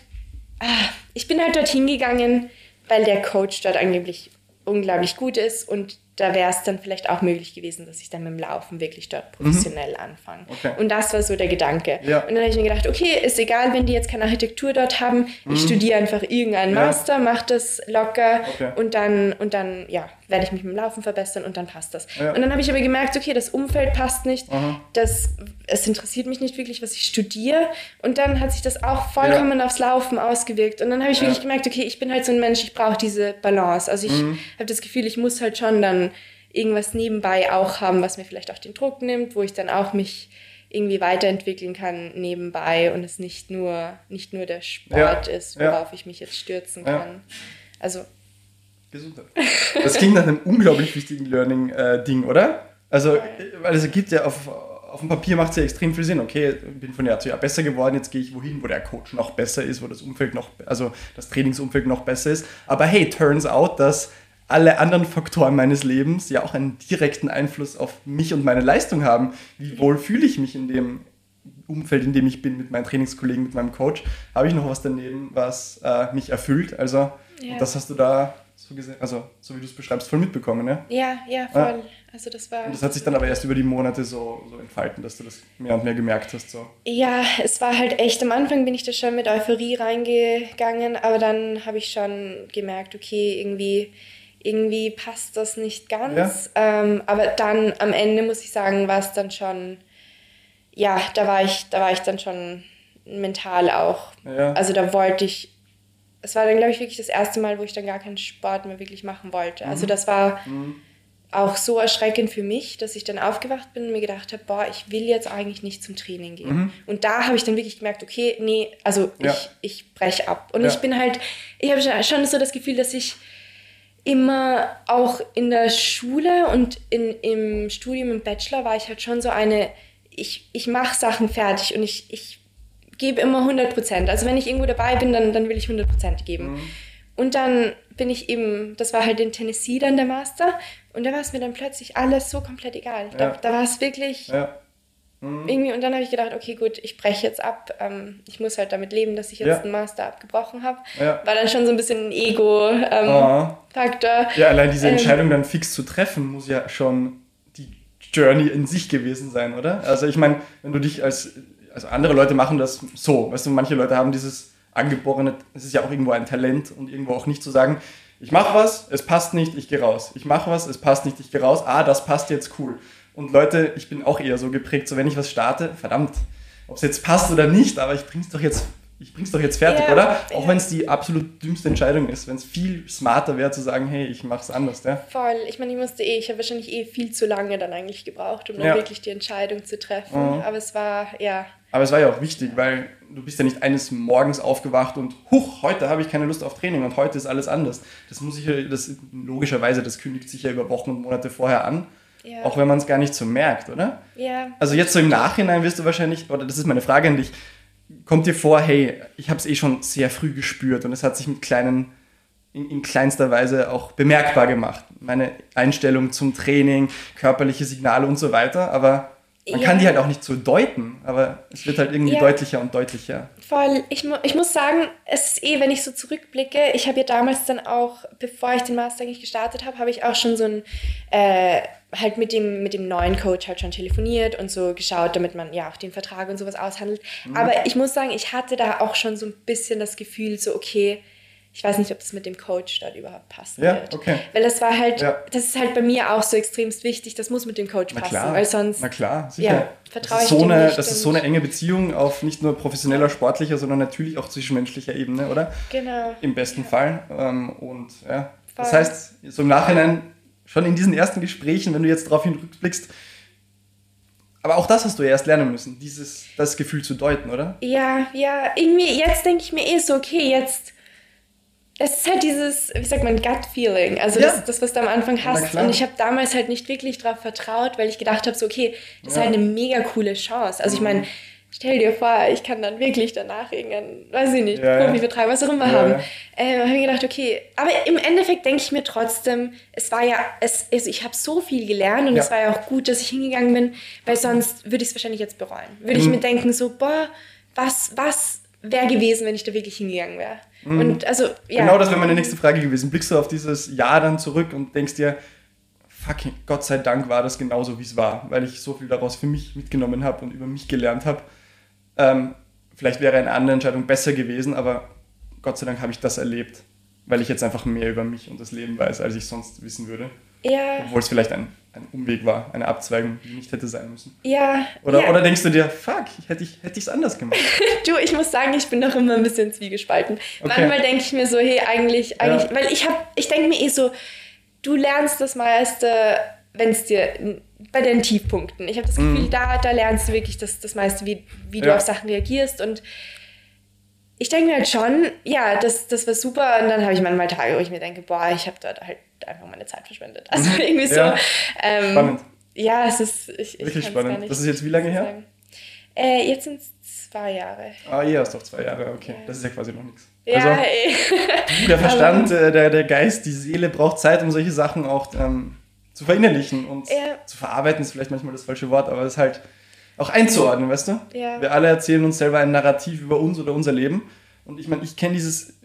ah, ich bin halt dorthin gegangen, weil der Coach dort angeblich unglaublich gut ist und da wäre es dann vielleicht auch möglich gewesen, dass ich dann mit dem Laufen wirklich dort professionell mhm. anfange. Okay. Und das war so der Gedanke. Ja. Und dann habe ich mir gedacht, okay, ist egal, wenn die jetzt keine Architektur dort haben, mhm. ich studiere einfach irgendeinen ja. Master, mache das locker okay. und dann, und dann, ja, werde ich mich mit dem Laufen verbessern und dann passt das. Ja. Und dann habe ich aber gemerkt, okay, das Umfeld passt nicht, das, es interessiert mich nicht wirklich, was ich studiere. Und dann hat sich das auch vollkommen aufs Laufen ausgewirkt. Und dann habe ich wirklich gemerkt, okay, ich bin halt so ein Mensch, ich brauche diese Balance. Also ich mhm. habe das Gefühl, ich muss halt schon dann irgendwas nebenbei auch haben, was mir vielleicht auch den Druck nimmt, wo ich dann auch mich irgendwie weiterentwickeln kann nebenbei und es nicht nur, nicht nur der Sport ja, ist, worauf ja. ich mich jetzt stürzen kann. Ja. Also. Gesundheit. Das klingt nach einem unglaublich wichtigen Learning-Ding, äh, oder? Also, weil es gibt ja auf, auf dem Papier macht es ja extrem viel Sinn. Okay, ich bin von Jahr zu Jahr besser geworden, jetzt gehe ich wohin, wo der Coach noch besser ist, wo das Umfeld noch, also das Trainingsumfeld noch besser ist. Aber hey, turns out, dass alle anderen Faktoren meines Lebens ja auch einen direkten Einfluss auf mich und meine Leistung haben. Wie wohl fühle ich mich in dem Umfeld, in dem ich bin, mit meinen Trainingskollegen, mit meinem Coach? Habe ich noch was daneben, was äh, mich erfüllt? Also, ja. das hast du da so gesehen, also so wie du es beschreibst, voll mitbekommen, ne? Ja, ja, voll. Ja. Also das war. Und das hat sich dann aber erst über die Monate so, so entfalten, dass du das mehr und mehr gemerkt hast. So. Ja, es war halt echt, am Anfang bin ich da schon mit Euphorie reingegangen, aber dann habe ich schon gemerkt, okay, irgendwie irgendwie passt das nicht ganz. Ja. Ähm, aber dann am Ende muss ich sagen, war es dann schon, ja, da war ich, da war ich dann schon mental auch. Ja. Also da wollte ich, es war dann, glaube ich, wirklich das erste Mal, wo ich dann gar keinen Sport mehr wirklich machen wollte. Also mhm. Das war mhm. auch so erschreckend für mich, dass ich dann aufgewacht bin und mir gedacht habe, boah, ich will jetzt eigentlich nicht zum Training gehen. Mhm. Und da habe ich dann wirklich gemerkt, okay, nee, also ja. ich, ich breche ab. Und ich bin halt, ich habe schon so das Gefühl, dass ich immer auch in der Schule und in, im Studium im Bachelor war ich halt schon so eine, ich, ich mache Sachen fertig und ich, ich gebe immer 100 Prozent. Also wenn ich irgendwo dabei bin, dann, dann will ich 100 Prozent geben. Mhm. und dann bin ich eben, das war halt in Tennessee dann der Master und da war es mir dann plötzlich alles so komplett egal. Ja. Da, da war es wirklich ja. mhm. irgendwie und dann habe ich gedacht, okay gut, ich breche jetzt ab. Ähm, ich muss halt damit leben, dass ich jetzt ja. den Master abgebrochen habe. War dann schon so ein bisschen ein Ego-Faktor. Ähm, ja, allein diese ähm, Entscheidung ähm, dann fix zu treffen, muss ja schon die Journey in sich gewesen sein, oder? Also ich meine, wenn du dich als, also andere Leute machen das so, weißt du, manche Leute haben dieses angeborene, es ist ja auch irgendwo ein Talent und irgendwo auch nicht zu sagen, ich mache was, es passt nicht, ich gehe raus. Ich mache was, es passt nicht, ich gehe raus. Ah, das passt jetzt cool. Und Leute, ich bin auch eher so geprägt, so wenn ich was starte, verdammt, ob es jetzt passt oder nicht, aber ich bring's doch jetzt, ich bring's doch jetzt fertig, ja, oder? Auch wenn es die absolut dümmste Entscheidung ist, wenn es viel smarter wäre zu sagen, hey, ich mache es anders, ja. Voll. Ich meine, ich musste eh, ich habe wahrscheinlich eh viel zu lange dann eigentlich gebraucht, um dann ja. wirklich die Entscheidung zu treffen. Mhm. Aber es war, ja. Aber es war ja auch wichtig, weil du bist ja nicht eines Morgens aufgewacht und huch, heute habe ich keine Lust auf Training und heute ist alles anders. Das muss ich das logischerweise, das kündigt sich ja über Wochen und Monate vorher an. Ja. Auch wenn man es gar nicht so merkt, oder? Ja. Also jetzt so im Nachhinein wirst du wahrscheinlich, oder das ist meine Frage an dich, kommt dir vor, hey, ich habe es eh schon sehr früh gespürt und es hat sich mit kleinen, in, in, kleinster Weise auch bemerkbar gemacht. Meine Einstellung zum Training, körperliche Signale und so weiter, aber man ja. kann die halt auch nicht so deuten, aber es wird halt irgendwie ja. deutlicher und deutlicher. Voll. Ich, mu ich muss sagen, es ist eh, wenn ich so zurückblicke, ich habe ja damals dann auch, bevor ich den Master eigentlich gestartet habe, habe ich auch schon so ein, äh, halt mit dem, mit dem neuen Coach halt schon telefoniert und so geschaut, damit man ja auch den Vertrag und sowas aushandelt. Mhm. Aber ich muss sagen, ich hatte da auch schon so ein bisschen das Gefühl, so okay, ich weiß nicht, ob das mit dem Coach dort überhaupt passen ja, wird. Okay. Weil das war halt, ja. das ist halt bei mir auch so extremst wichtig, das muss mit dem Coach Na passen, klar. weil sonst. Na klar, sicher. Ja, vertraue ich so eine, nicht Das ist so eine enge Beziehung auf nicht nur professioneller, sportlicher, sondern natürlich auch zwischenmenschlicher Ebene, oder? Genau. Im besten Fall. Ähm, und ja, Voll. das heißt, so im Nachhinein, schon in diesen ersten Gesprächen, wenn du jetzt darauf hinrückblickst, aber auch das hast du ja erst lernen müssen, dieses, das Gefühl zu deuten, oder? Ja, ja, irgendwie, jetzt denke ich mir eh so, okay, jetzt es ist halt dieses, wie sagt man, Gut-Feeling. Also ja. das, das, was du am Anfang hast. Und ich habe damals halt nicht wirklich darauf vertraut, weil ich gedacht habe, so, okay, das ja. ist halt eine mega coole Chance. Also ich meine, stell dir vor, ich kann dann wirklich danach irgendeinen, weiß ich nicht, ja, Profivertrag, was auch immer haben. Ähm, habe ich gedacht, okay, aber im Endeffekt denke ich mir trotzdem, es war ja, es, also ich habe so viel gelernt und es war ja auch gut, dass ich hingegangen bin, weil sonst würde ich es wahrscheinlich jetzt bereuen. Würde mhm. ich mir denken, so, boah, was, was wäre gewesen, wenn ich da wirklich hingegangen wäre. Mhm. Und also, ja. Genau das wäre meine nächste Frage gewesen. Blickst du auf dieses Jahr dann zurück und denkst dir, fucking Gott sei Dank war das genauso, wie es war, weil ich so viel daraus für mich mitgenommen habe und über mich gelernt habe. Ähm, vielleicht wäre eine andere Entscheidung besser gewesen, aber Gott sei Dank habe ich das erlebt, weil ich jetzt einfach mehr über mich und das Leben weiß, als ich sonst wissen würde. Ja. Obwohl es vielleicht ein, ein Umweg war, eine Abzweigung, die nicht hätte sein müssen. Ja. Oder, ja. oder denkst du dir, fuck, hätte ich es hätte anders gemacht? [LAUGHS] du, ich muss sagen, ich bin doch immer ein bisschen zwiegespalten. Okay. Manchmal denke ich mir so, hey, eigentlich, eigentlich, ja. weil ich habe, ich denke mir eh so, du lernst das meiste, wenn es dir bei den Tiefpunkten. Ich habe das Gefühl, mm. da, da lernst du wirklich das, das meiste, wie, wie du auf Sachen reagierst und ich denke mir halt schon, ja, das, das war super. Und dann habe ich manchmal Tage, wo ich mir denke, boah, ich habe dort halt einfach meine Zeit verschwendet. [LAUGHS] Also irgendwie so. Ja. Ähm, spannend. Ja, es ist. Ich, Wirklich spannend. Das ist jetzt wie lange her? Äh, jetzt sind es zwei Jahre. Ah, ja, ist doch zwei Jahre, okay. Ja. Das ist ja quasi noch nichts. Ja, also, ey. [LAUGHS] Der Verstand, äh, der, der Geist, die Seele braucht Zeit, um solche Sachen auch ähm, zu verinnerlichen und ja. zu verarbeiten, ist vielleicht manchmal das falsche Wort, aber es ist halt auch einzuordnen, weißt du? Ja. Wir alle erzählen uns selber ein Narrativ über uns oder unser Leben. Und ich meine, ich kenne dieses,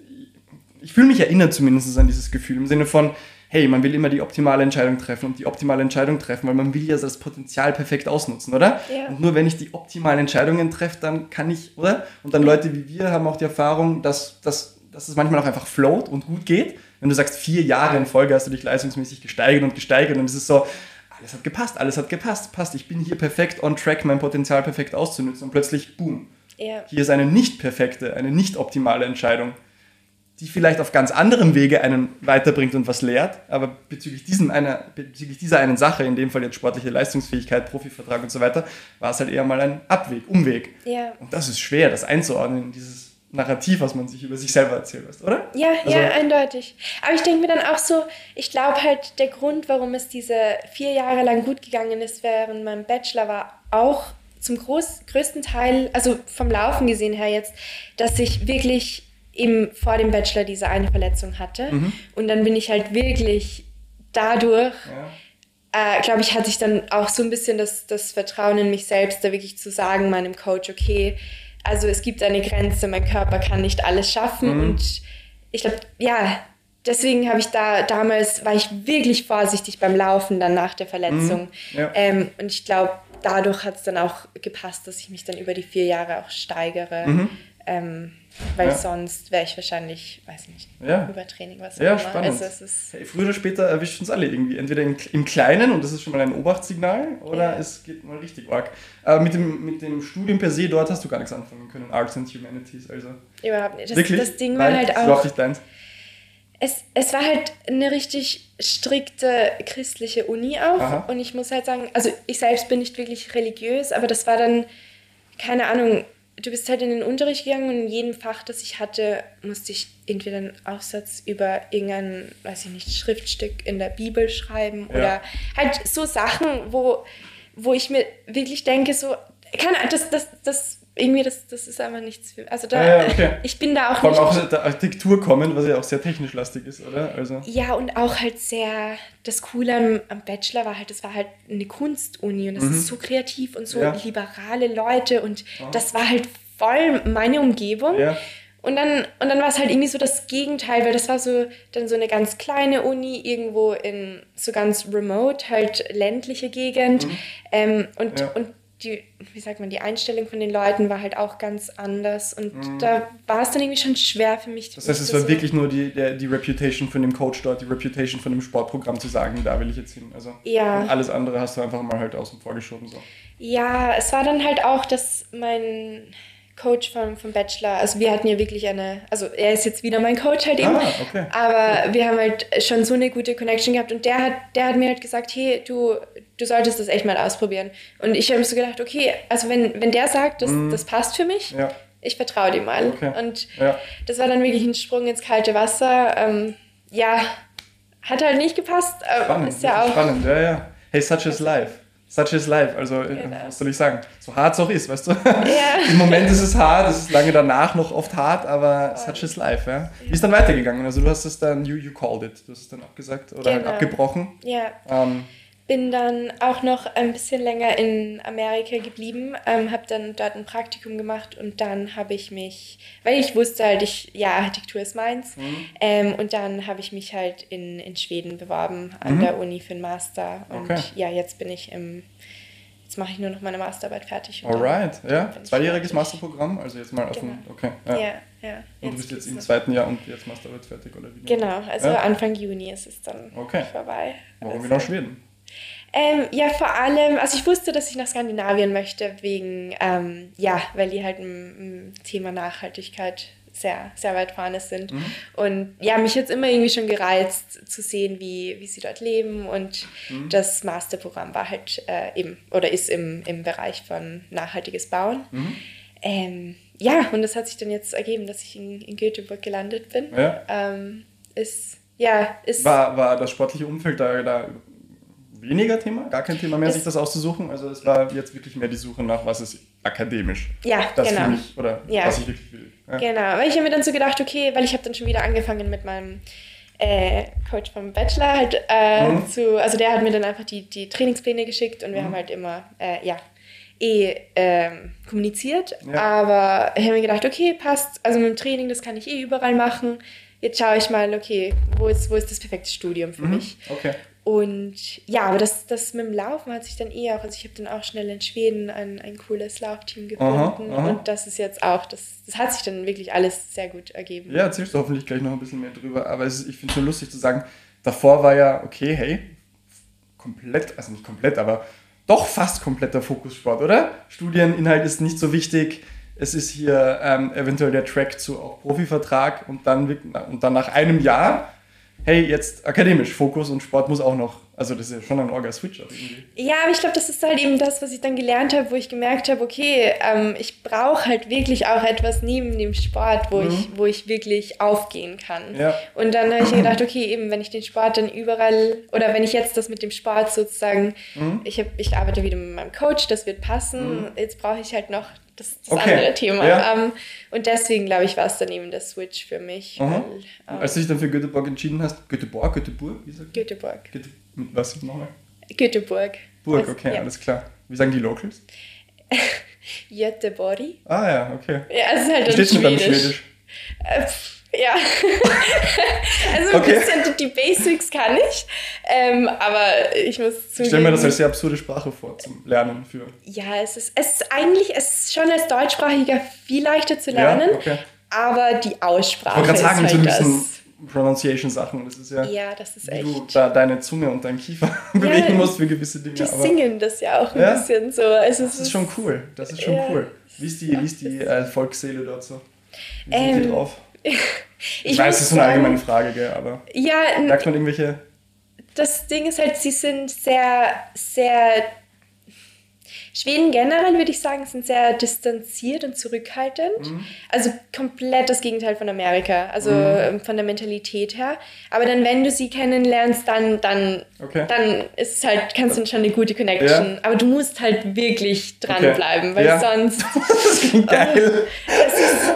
ich fühle mich erinnert zumindest an dieses Gefühl im Sinne von, hey, man will immer die optimale Entscheidung treffen und die optimale Entscheidung treffen, weil man will ja das Potenzial perfekt ausnutzen, oder? Ja. Und nur wenn ich die optimalen Entscheidungen treffe, dann kann ich, oder? Und dann Leute wie wir haben auch die Erfahrung, dass, dass, dass es manchmal auch einfach float und gut geht. Wenn du sagst, vier Jahre in Folge hast du dich leistungsmäßig gesteigert und gesteigert und es ist so, alles hat gepasst, alles hat gepasst, passt, ich bin hier perfekt on track, mein Potenzial perfekt auszunutzen und plötzlich, boom. Ja. Hier ist eine nicht perfekte, eine nicht optimale Entscheidung, die vielleicht auf ganz anderem Wege einen weiterbringt und was lehrt, aber bezüglich, diesem einer, bezüglich dieser einen Sache, in dem Fall jetzt sportliche Leistungsfähigkeit, Profivertrag und so weiter, war es halt eher mal ein Abweg, Umweg. Ja. Und das ist schwer, das einzuordnen, dieses Narrativ, was man sich über sich selber erzählt, oder? Ja, also, ja, eindeutig. Aber ich denke mir dann auch so, ich glaube halt, der Grund, warum es diese vier Jahre lang gut gegangen ist während meinem Bachelor, war auch zum groß, größten Teil, also vom Laufen gesehen her jetzt, dass ich wirklich eben vor dem Bachelor diese eine Verletzung hatte. Mhm. Und dann bin ich halt wirklich dadurch, ja. äh, glaube ich, hatte ich dann auch so ein bisschen das, das Vertrauen in mich selbst, da wirklich zu sagen, meinem Coach, okay, also es gibt eine Grenze, mein Körper kann nicht alles schaffen. Mhm. Und ich glaube, ja, deswegen habe ich da damals, war ich wirklich vorsichtig beim Laufen dann nach der Verletzung. Mhm. Ja. Ähm, und ich glaube, dadurch hat es dann auch gepasst, dass ich mich dann über die vier Jahre auch steigere. Mhm. Ähm, weil ja. sonst wäre ich wahrscheinlich, weiß nicht, ja. Übertraining, was auch ja, immer. Spannend. Also hey, früher oder später erwischt uns alle irgendwie. Entweder im, im, Kleinen, und das ist schon mal ein Obachtssignal, oder ja. es geht mal richtig arg. Aber mit dem, mit dem Studium per se, dort hast du gar nichts anfangen können. Arts and Humanities, also. Überhaupt nicht. Das, Wirklich? das Ding war Nein, halt auch. Das war es, es war halt eine richtig strikte christliche Uni auch. Aha. Und ich muss halt sagen, also ich selbst bin nicht wirklich religiös, aber das war dann, keine Ahnung, du bist halt in den Unterricht gegangen und in jedem Fach, das ich hatte, musste ich entweder einen Aufsatz über irgendein, weiß ich nicht, Schriftstück in der Bibel schreiben ja. oder halt so Sachen, wo, wo ich mir wirklich denke, so, keine Ahnung, das, das, das irgendwie, das, das ist einfach nichts für. Also da, ja, okay. ich bin da auch Vor allem auch der Architektur kommen, was ja auch sehr technisch lastig ist, oder? Also. Ja, und auch halt sehr, das Coole am, am Bachelor war halt, das war halt eine Kunstuni und das mhm. ist so kreativ und so ja. liberale Leute und Aha. das war halt voll meine Umgebung. Ja. Und dann, und dann war es halt irgendwie so das Gegenteil, weil das war so dann so eine ganz kleine Uni irgendwo in so ganz remote, halt ländliche Gegend. Mhm. Ähm, und, ja. und die, wie sagt man, die Einstellung von den Leuten war halt auch ganz anders und mhm. da war es dann irgendwie schon schwer für mich. Das heißt, es war so wirklich nur die, der, die Reputation von dem Coach dort, die Reputation von dem Sportprogramm zu sagen, da will ich jetzt hin. Also ja. alles andere hast du einfach mal halt außen vor geschoben. So. Ja, es war dann halt auch, dass mein Coach vom, vom Bachelor. Also wir hatten ja wirklich eine, also er ist jetzt wieder mein Coach halt eben, ah, okay. aber wir haben halt schon so eine gute Connection gehabt und der hat, der hat mir halt gesagt, hey, du, du solltest das echt mal ausprobieren. Und ich habe mir so gedacht, okay, also wenn, wenn der sagt, das, mm. das passt für mich, ja. ich vertraue dem mal. Okay. Und ja. das war dann wirklich ein Sprung ins kalte Wasser. Ähm, ja, hat halt nicht gepasst. Spannend, ist ja auch spannend, ja, ja. Hey, such is life. Such is life. Also, äh, genau. was soll ich sagen? So hart es auch ist, weißt du? Ja. [LAUGHS] Im Moment ist es hart, es ist lange danach noch oft hart, aber such is life, ja. Wie ist dann weitergegangen? Also, du hast es dann, you, you called it, du hast es dann abgesagt oder genau. abgebrochen. Ja. Ähm, bin dann auch noch ein bisschen länger in Amerika geblieben, ähm, habe dann dort ein Praktikum gemacht und dann habe ich mich, weil ich wusste halt, ich, ja, Architektur ist meins, mhm. ähm, und dann habe ich mich halt in, in Schweden beworben an mhm. der Uni für den Master und okay. ja, jetzt bin ich im, jetzt mache ich nur noch meine Masterarbeit fertig. Alright, ja, zweijähriges Masterprogramm, also jetzt mal auf genau. dem, okay. Ja, ja. ja. Und du bist jetzt im zweiten Jahr und jetzt Masterarbeit fertig, oder wie? Genau, also ja? Anfang Juni ist es dann okay. vorbei. Warum also, genau Schweden? Ähm, ja, vor allem, also ich wusste, dass ich nach Skandinavien möchte, wegen, ähm, ja, weil die halt im, Thema Nachhaltigkeit sehr, sehr weit vorne sind. Mhm. Und ja, mich hat es immer irgendwie schon gereizt, zu sehen, wie, wie sie dort leben. Und mhm. das Masterprogramm war halt äh, eben, oder ist im, im Bereich von nachhaltiges Bauen. Mhm. Ähm, ja, und das hat sich dann jetzt ergeben, dass ich in, in Göteborg gelandet bin. Ja. Ähm, ist, ja, ist. War, war das sportliche Umfeld da, da weniger Thema, gar kein Thema mehr, es sich das auszusuchen. Also es war jetzt wirklich mehr die Suche nach, was ist akademisch. Ja, das genau. Mich, oder ja. was ich wirklich will. Ja. Genau, weil ich habe mir dann so gedacht, okay, weil ich habe dann schon wieder angefangen mit meinem äh, Coach vom Bachelor halt äh, mhm. zu, also der hat mir dann einfach die, die Trainingspläne geschickt und wir mhm. haben halt immer, äh, ja, eh ähm, kommuniziert, ja. aber ich habe mir gedacht, okay, passt, also mit dem Training, das kann ich eh überall machen. Jetzt schaue ich mal, okay, wo ist, wo ist das perfekte Studium für mhm. mich? Okay. Und ja, aber das, das mit dem Laufen hat sich dann eh auch, also ich habe dann auch schnell in Schweden ein, ein cooles Laufteam gefunden aha, aha. und das ist jetzt auch, das, das hat sich dann wirklich alles sehr gut ergeben. Ja, erzählst du hoffentlich gleich noch ein bisschen mehr drüber, aber ist, ich finde es nur lustig zu sagen, davor war ja, okay, hey, komplett, also nicht komplett, aber doch fast kompletter Fokussport, oder? Studieninhalt ist nicht so wichtig, es ist hier ähm, eventuell der Track zu auch Profivertrag und dann, und dann nach einem Jahr hey, jetzt akademisch, Fokus und Sport muss auch noch. Also das ist ja schon ein Orga-Switch. Ja, aber ich glaube, das ist halt eben das, was ich dann gelernt habe, wo ich gemerkt habe, okay, ähm, ich brauche halt wirklich auch etwas neben dem Sport, wo, mhm. ich, wo ich wirklich aufgehen kann. Ja. Und dann habe ich gedacht, okay, eben, wenn ich den Sport dann überall, oder wenn ich jetzt das mit dem Sport sozusagen, mhm. ich, hab, ich arbeite wieder mit meinem Coach, das wird passen, mhm. jetzt brauche ich halt noch das, das okay. andere Thema. Ja. Ähm, und deswegen, glaube ich, war es dann eben der Switch für mich. Weil, um, Als du dich dann für Göteborg entschieden hast, Göteborg, Göteborg, wie sagt Göteborg. Göte, was nochmal? Göteborg. Burg, okay, ja. alles klar. Wie sagen die Locals? [LAUGHS] Göteborg. Ah ja, okay. Ja, es ist halt Steht Schwedisch. Schwedisch? Äh, ja, [LAUGHS] also ein okay. bisschen die Basics kann ich, ähm, aber ich muss zugeben... Ich stelle mir das als sehr absurde Sprache vor zum Lernen für... Ja, es ist, es ist eigentlich es ist schon als Deutschsprachiger viel leichter zu lernen, ja, okay. aber die Aussprache ich ist sagen, halt so ein bisschen Pronunciation-Sachen, das ist ja... Ja, das ist echt... du da deine Zunge und deinen Kiefer [LAUGHS] ja, bewegen musst für gewisse Dinge. Die singen das ja auch ein ja? bisschen so. Also das ist schon cool, das ist schon cool. Wie ist die, wie ist die äh, Volksseele dort so? Wie sind ähm, die drauf? Ich, weiß, es ist eine allgemeine Frage, gell, aber ja, merkt man irgendwelche. Das Ding ist halt, sie sind sehr, sehr Schweden generell, würde ich sagen, sind sehr distanziert und zurückhaltend. Mhm. Also komplett das Gegenteil von Amerika, also mhm. Ähm, von der Mentalität her. Aber dann, wenn du sie kennenlernst, dann, dann, okay. dann ist es halt, kannst du schon eine gute Connection. Ja. Aber du musst halt wirklich dranbleiben, okay. weil ja. sonst. [LAUGHS] das klingt geil. das ist,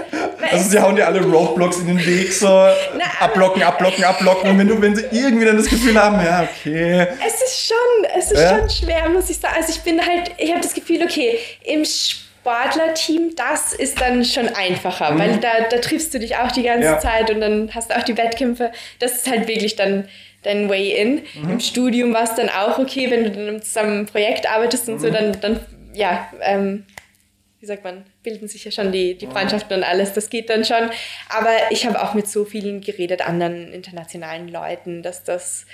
also sie hauen dir alle Roadblocks in den Weg, so Na, abblocken, abblocken, abblocken. Und wenn du, wenn sie irgendwie dann das Gefühl haben, ja, okay. Es ist schon, es ist ja. schon schwer, muss ich sagen. Also ich bin halt, ich habe das Gefühl, okay, im Sportlerteam, das ist dann schon einfacher, mhm. weil da, da triffst du dich auch die ganze ja. Zeit und dann hast du auch die Wettkämpfe. Das ist halt wirklich dann dein Way in. Mhm. Im Studium war es dann auch okay, wenn du dann zusammen ein Projekt arbeitest und mhm. so, dann, dann ja, ähm, wie sagt man, bilden sich ja schon die, die Freundschaften und alles, das geht dann schon. Aber ich habe auch mit so vielen geredet, anderen internationalen Leuten, dass das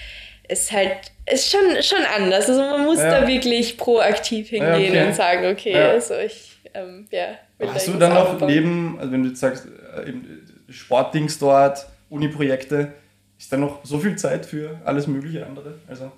ist halt, ist schon, schon anders. Also man muss ja. da wirklich proaktiv hingehen ja, okay. und sagen, okay, ja. also ich, ähm, ja. Hast du dann noch neben, also wenn du jetzt sagst, äh, Sportdings dort, Uni-Projekte, ist da noch so viel Zeit für alles mögliche andere? Also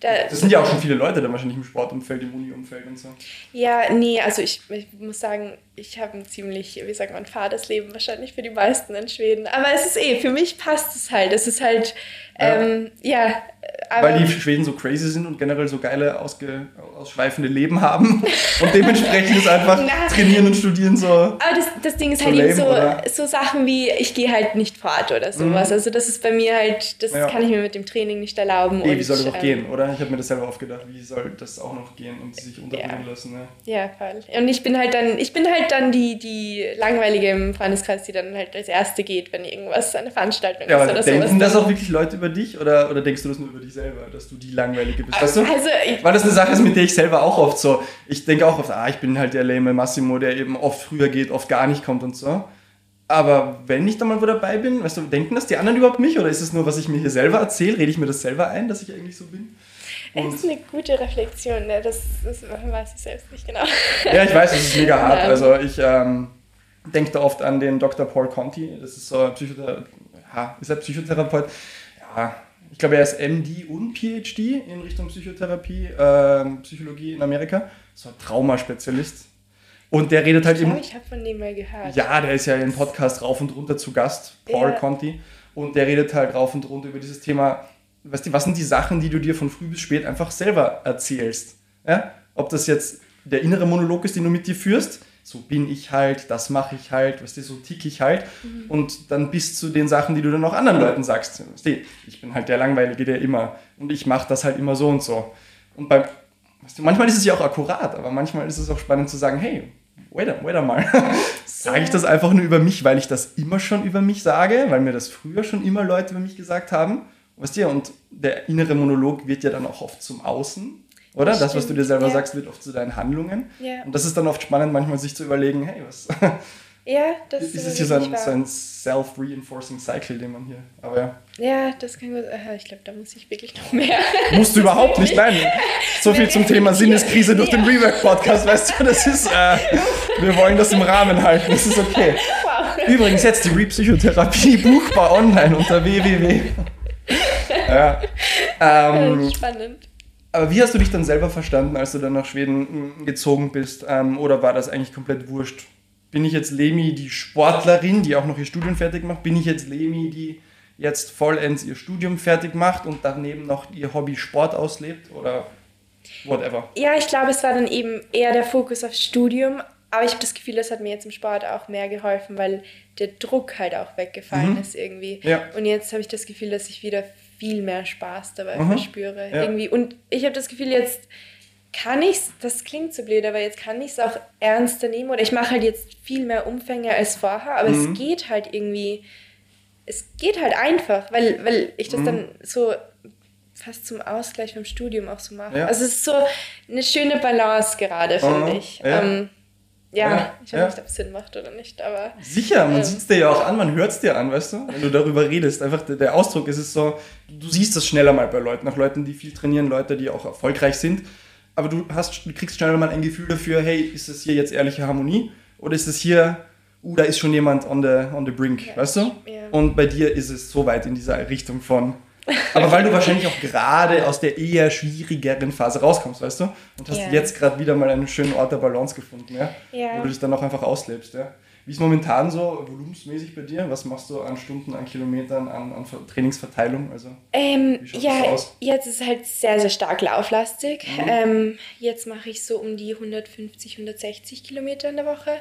da, das sind ja auch schon viele Leute da wahrscheinlich im Sportumfeld, im Uni-Umfeld und so. Ja, nee, also ich, ich muss sagen, ich habe ein ziemlich, wie sagt man, fades Leben wahrscheinlich für die meisten in Schweden. Aber es ist eh, für mich passt es halt. Es ist halt, ähm, ja, aber Weil die Schweden so crazy sind und generell so geile, ausge, ausschweifende Leben haben und dementsprechend ist einfach trainieren und studieren so. Aber das, das Ding ist so halt eben so, so Sachen wie, ich gehe halt nicht fort oder sowas. Mhm. Also das ist bei mir halt, das ja. kann ich mir mit dem Training nicht erlauben. Nee, wie soll das noch ähm, gehen, oder? Ich habe mir das selber aufgedacht, wie soll das auch noch gehen und sich unterbringen ja. lassen. Ne? Ja, voll. Und ich bin halt dann, ich bin halt dann die, die langweilige im Freundeskreis, die dann halt als Erste geht, wenn irgendwas, eine Veranstaltung ja, ist oder denken sowas. Denken das auch wirklich Leute über dich oder, oder denkst du das nur über dich selber, dass du die Langweilige bist? Weißt du? Also, Weil das eine Sache ist, mit der ich selber auch oft so, ich denke auch oft, ah, ich bin halt der lame Massimo, der eben oft früher geht, oft gar nicht kommt und so. Aber wenn ich da mal wo dabei bin, weißt du, denken das die anderen überhaupt mich oder ist es nur, was ich mir hier selber erzähle? Rede ich mir das selber ein, dass ich eigentlich so bin? Und das ist eine gute Reflexion, ne? das, das weiß ich selbst nicht genau. Ja, ich weiß, das ist mega [LAUGHS] hart. Also ich ähm, denke da oft an den Dr. Paul Conti, das ist so ein Psychotherapeut, ja, ist er Psychotherapeut? Ja, ich glaube, er ist MD und PhD in Richtung Psychotherapie, äh, Psychologie in Amerika. So ein Traumaspezialist. Und der redet halt ich eben. Ich habe von dem mal gehört. Ja, der ist ja im Podcast rauf und runter zu Gast, Paul ja. Conti. Und der redet halt rauf und runter über dieses Thema. Weißt du, was sind die Sachen, die du dir von früh bis spät einfach selber erzählst? Ja? Ob das jetzt der innere Monolog ist, den du mit dir führst, so bin ich halt, das mache ich halt, weißt du, so tick ich halt. Mhm. Und dann bis zu den Sachen, die du dann auch anderen Leuten sagst. Weißt du, ich bin halt der Langweilige, der immer, und ich mache das halt immer so und so. Und beim, weißt du, manchmal ist es ja auch akkurat, aber manchmal ist es auch spannend zu sagen, hey, wait, wait mal, [LAUGHS] sage ich das einfach nur über mich, weil ich das immer schon über mich sage, weil mir das früher schon immer Leute über mich gesagt haben. Weißt du, und der innere Monolog wird ja dann auch oft zum Außen oder? Das, das was du dir selber ja. sagst, wird oft zu deinen Handlungen. Ja. Und das ist dann oft spannend, manchmal sich zu überlegen, hey, was. [LAUGHS] Ja, das ist es hier so ein, so ein self-reinforcing Cycle, den man hier. Aber ja. Ja, das kann gut. Ich glaube, da muss ich wirklich noch mehr. [LAUGHS] Musst du überhaupt nicht, nein. So viel zum Thema Sinneskrise durch den Rework-Podcast, weißt du, das ist. Äh, wir wollen das im Rahmen halten, das ist okay. Wow. Übrigens jetzt die Repsychotherapie [LAUGHS] buchbar online unter www. Ja. Ähm, Spannend. Aber wie hast du dich dann selber verstanden, als du dann nach Schweden hm, gezogen bist? Ähm, oder war das eigentlich komplett wurscht? Bin ich jetzt Lemi, die Sportlerin, die auch noch ihr Studium fertig macht? Bin ich jetzt Lemi, die jetzt vollends ihr Studium fertig macht und daneben noch ihr Hobby Sport auslebt? Oder whatever? Ja, ich glaube, es war dann eben eher der Fokus aufs Studium. aber ich habe das Gefühl, das hat mir jetzt im Sport auch mehr geholfen, weil der Druck halt auch weggefallen mhm. ist irgendwie. Ja. Und jetzt habe ich das Gefühl, dass ich wieder viel mehr Spaß dabei mhm. verspüre. Ja. Irgendwie. Und ich habe das Gefühl, jetzt kann ich es, das klingt so blöd, aber jetzt kann ich es auch ernster nehmen. Oder ich mache halt jetzt viel mehr Umfänge als vorher, aber mhm. es geht halt irgendwie, es geht halt einfach, weil, weil ich das mhm. dann so fast zum Ausgleich vom Studium auch so mache. Ja. Also es ist so eine schöne Balance gerade, finde ich. Ja. Ähm, ja, ja, ich weiß ja. nicht, ob es Sinn macht oder nicht, aber. Sicher, man ähm, sieht es dir ja auch an, man hört es dir an, weißt du, wenn du darüber redest. Einfach der, Ausdruck ist es so, du siehst das schneller mal bei Leuten, nach Leuten, die viel trainieren, Leute, die auch erfolgreich sind. Aber du, hast, du kriegst schneller mal ein Gefühl dafür, hey, ist das hier jetzt ehrliche Harmonie? Oder ist es hier, uh, da ist schon jemand on the, on the brink, ja, weißt du? Und bei dir ist es so weit in dieser Richtung von, aber weil du wahrscheinlich auch gerade aus der eher schwierigeren Phase rauskommst, weißt du? Und hast yeah. jetzt gerade wieder mal einen schönen Ort der Balance gefunden, ja? Yeah. Wo du dich dann auch einfach auslebst, ja? Wie ist momentan so volumensmäßig bei dir? Was machst du an Stunden, an Kilometern, an, an Trainingsverteilung? Also, ähm, ja, jetzt ist es halt sehr, sehr stark lauflastig. Mhm. Ähm, jetzt mache ich so um die 150, 160 Kilometer in der Woche.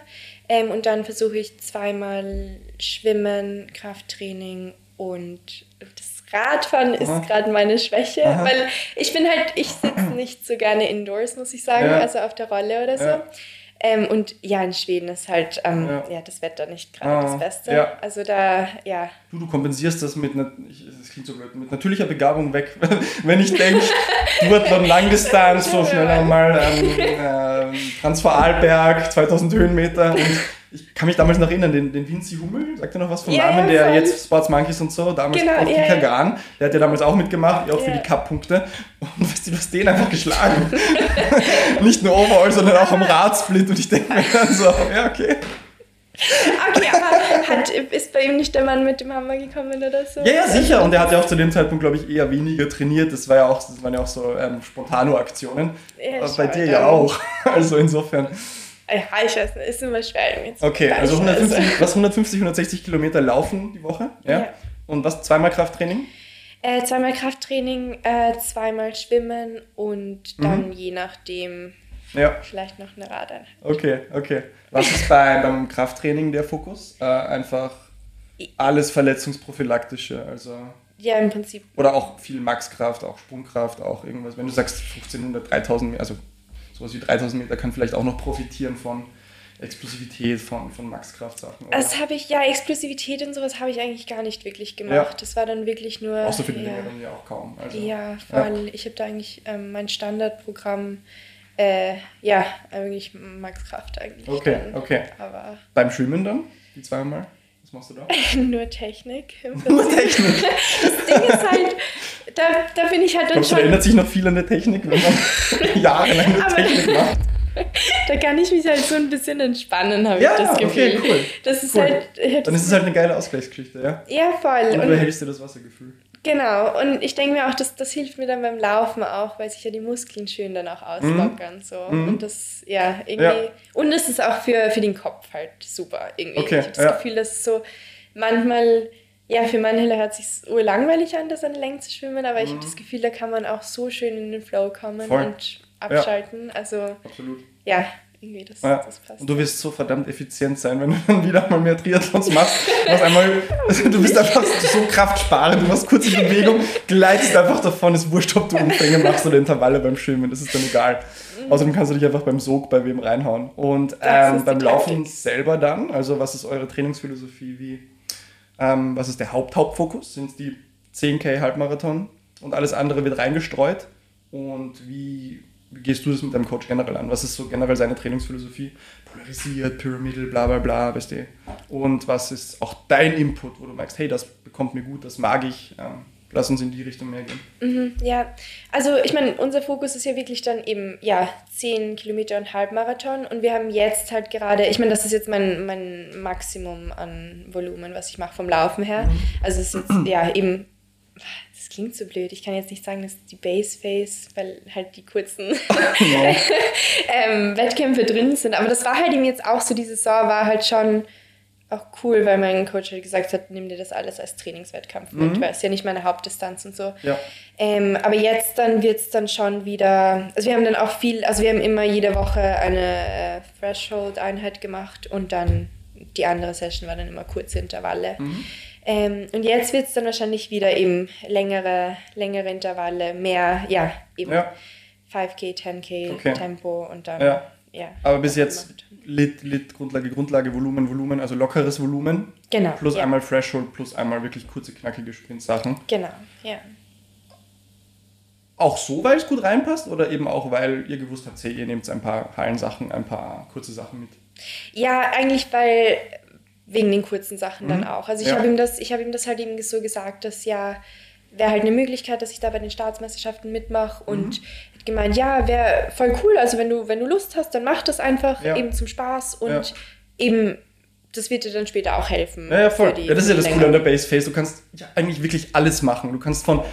Ähm, und dann versuche ich zweimal Schwimmen, Krafttraining und das Radfahren ist gerade meine Schwäche, Aha. weil ich bin halt, ich sitze [CLEARS THROAT] nicht so gerne indoors, muss ich sagen, ja. also auf der Rolle oder so. Ja. Ähm, und ja, in Schweden ist halt ähm, ja. ja. das Wetter nicht gerade ah, das Beste. Ja. Also da, ja. Du, du kompensierst das mit, das klingt so blöd, mit natürlicher Begabung weg. [LAUGHS] Wenn ich denke, du hast [LAUGHS] beim Langdistanz so schneller mal ähm, äh, Transvorarlberg, 2000 Höhenmeter und ich kann mich damals noch erinnern, den, den Vinci Hummel, sagt er noch was vom ja, Namen, der voll. jetzt Sports Monkeys und so, damals genau, auf ja, Kikagan, der hat ja damals auch mitgemacht, auch für die Cup-Punkte. Und [LAUGHS] weißt du, du hast den einfach geschlagen. [LAUGHS] Nicht nur overall, sondern auch am Radsplit. Und ich denke mir dann so, ja, okay. Okay, aber hat, ist bei ihm nicht der Mann mit dem Hammer gekommen oder so? Ja, ja, sicher. Und er hat ja auch zu dem Zeitpunkt, glaube ich, eher weniger trainiert. Das, war ja auch, das waren ja auch so ähm, Spontano-Aktionen. Ja, bei dir ja auch. [LAUGHS] Also insofern. Ja, ich weiß nicht, ist immer schwer. Jetzt okay, also 150, [LAUGHS] was 150, 160 Kilometer laufen die Woche? Ja. ja. Und was, zweimal Krafttraining? Äh, zweimal Krafttraining, äh, zweimal Schwimmen und dann mhm. je nachdem ja. vielleicht noch eine Radeinheit. Okay, okay. Was ist bei, beim Krafttraining der Fokus? Äh, einfach alles Verletzungsprophylaktische, also... Ja, im Prinzip. Oder auch viel Maxkraft, auch Sprungkraft, auch irgendwas. Wenn du sagst 1500, 3000, also sowas wie 3000 Meter kann vielleicht auch noch profitieren von Explosivität, von, von Max-Kraft-Sachen. Das habe ich, ja, Explosivität und sowas habe ich eigentlich gar nicht wirklich gemacht. Ja. Das war dann wirklich nur. Außer für die ja, Längeren ja auch kaum. Also, ja, voll. Ja. Ich habe da eigentlich ähm, mein Standardprogramm, äh, ja, eigentlich Max-Kraft eigentlich. Okay, dann. okay. Aber Beim Schwimmen dann? Die zweimal? Was machst du da? [LAUGHS] Nur Technik. [LAUGHS] Nur Technik. [LAUGHS] das Ding ist halt, da, da bin ich halt dann Glaubst, schon... Da ändert sich noch viel an der Technik, wenn man jahrelang eine Technik macht. Da kann ich mich halt so ein bisschen entspannen, habe ja, ich das Gefühl. Okay, cool. Das ist cool. halt, Dann ist es halt eine geile Ausgleichsgeschichte, ja? Ja, voll. Und du erhältst dir das Wassergefühl. Genau, und ich denke mir auch, das, das hilft mir dann beim Laufen auch, weil sich ja die Muskeln schön dann auch auslockern. Mhm. So. Mhm. Und das, ja, irgendwie. Ja. Und es ist auch für, für den Kopf halt super. Irgendwie. Okay, ich habe das ja. Gefühl, dass so manchmal, ja, für manche hört es sich so langweilig an, das an der Länge zu schwimmen, aber mhm. ich habe das Gefühl, da kann man auch so schön in den Flow kommen Voll. und abschalten. Ja. Also, Absolut. ja, irgendwie das, ja. das passt. Und du wirst so verdammt effizient sein, wenn du dann wieder mal mehr Triathlons machst. Du, einmal, also [LAUGHS] du bist einfach so kraftsparend, du machst kurz in Bewegung, gleitest einfach davon, ist wurscht, ob du Umfänge machst oder Intervalle beim Schwimmen, das ist dann egal. Mhm. Außerdem kannst du dich einfach beim Sog bei wem reinhauen. Und ähm, beim Laufen selber dann, also was ist eure Trainingsphilosophie, wie, ähm, was ist der Haupt-Hauptfokus? Sind es die 10k Halbmarathon und alles andere wird reingestreut? Und wie wie gehst du das mit deinem Coach generell an? Was ist so generell seine Trainingsphilosophie? Polarisiert, Pyramidal, bla bla bla, weißt du? Und was ist auch dein Input, wo du merkst, hey, das bekommt mir gut, das mag ich, ähm, lass uns in die Richtung mehr gehen. Mhm, ja, also ich meine, unser Fokus ist ja wirklich dann eben, ja, 10 Kilometer und Halbmarathon und wir haben jetzt halt gerade, ich meine, das ist jetzt mein, mein Maximum an Volumen, was ich mache vom Laufen her. Mhm. Also es ist jetzt, ja, eben klingt so blöd. Ich kann jetzt nicht sagen, dass die Base Face, weil halt die kurzen [LAUGHS] [LAUGHS] ähm, Wettkämpfe drin sind. Aber das war halt eben jetzt auch so, die Saison war halt schon auch cool, weil mein Coach halt gesagt hat, nimm dir das alles als Trainingswettkampf mit, mhm. weil es ja nicht meine Hauptdistanz und so. Ja. Ähm, aber jetzt dann wird es dann schon wieder, also wir haben dann auch viel, also wir haben immer jede Woche eine äh, Threshold-Einheit gemacht und dann die andere Session war dann immer kurze Intervalle. Mhm. Ähm, und jetzt wird es dann wahrscheinlich wieder eben längere, längere Intervalle, mehr, ja, eben ja. 5K, 10K okay. Tempo und dann. Ja. ja Aber bis jetzt Lit, Lit, Grundlage, Grundlage, Volumen, Volumen, also lockeres Volumen. Genau. Plus ja. einmal Threshold, plus einmal wirklich kurze, knackige Sprint-Sachen. Genau, ja. Auch so, weil es gut reinpasst oder eben auch, weil ihr gewusst habt, hey, ihr nehmt ein paar Hallensachen, ein paar kurze Sachen mit? Ja, eigentlich, weil wegen den kurzen Sachen mhm. dann auch. Also ich ja. habe ihm das, ihm das halt eben so gesagt, dass ja wäre halt eine Möglichkeit, dass ich da bei den Staatsmeisterschaften mitmache und mhm. hat gemeint, ja, wäre voll cool. Also wenn du, wenn du Lust hast, dann mach das einfach ja. eben zum Spaß und ja. eben das wird dir dann später auch helfen. Ja, ja voll. Das ist ja das Coole an der Base Phase. Du kannst ja eigentlich wirklich alles machen. Du kannst von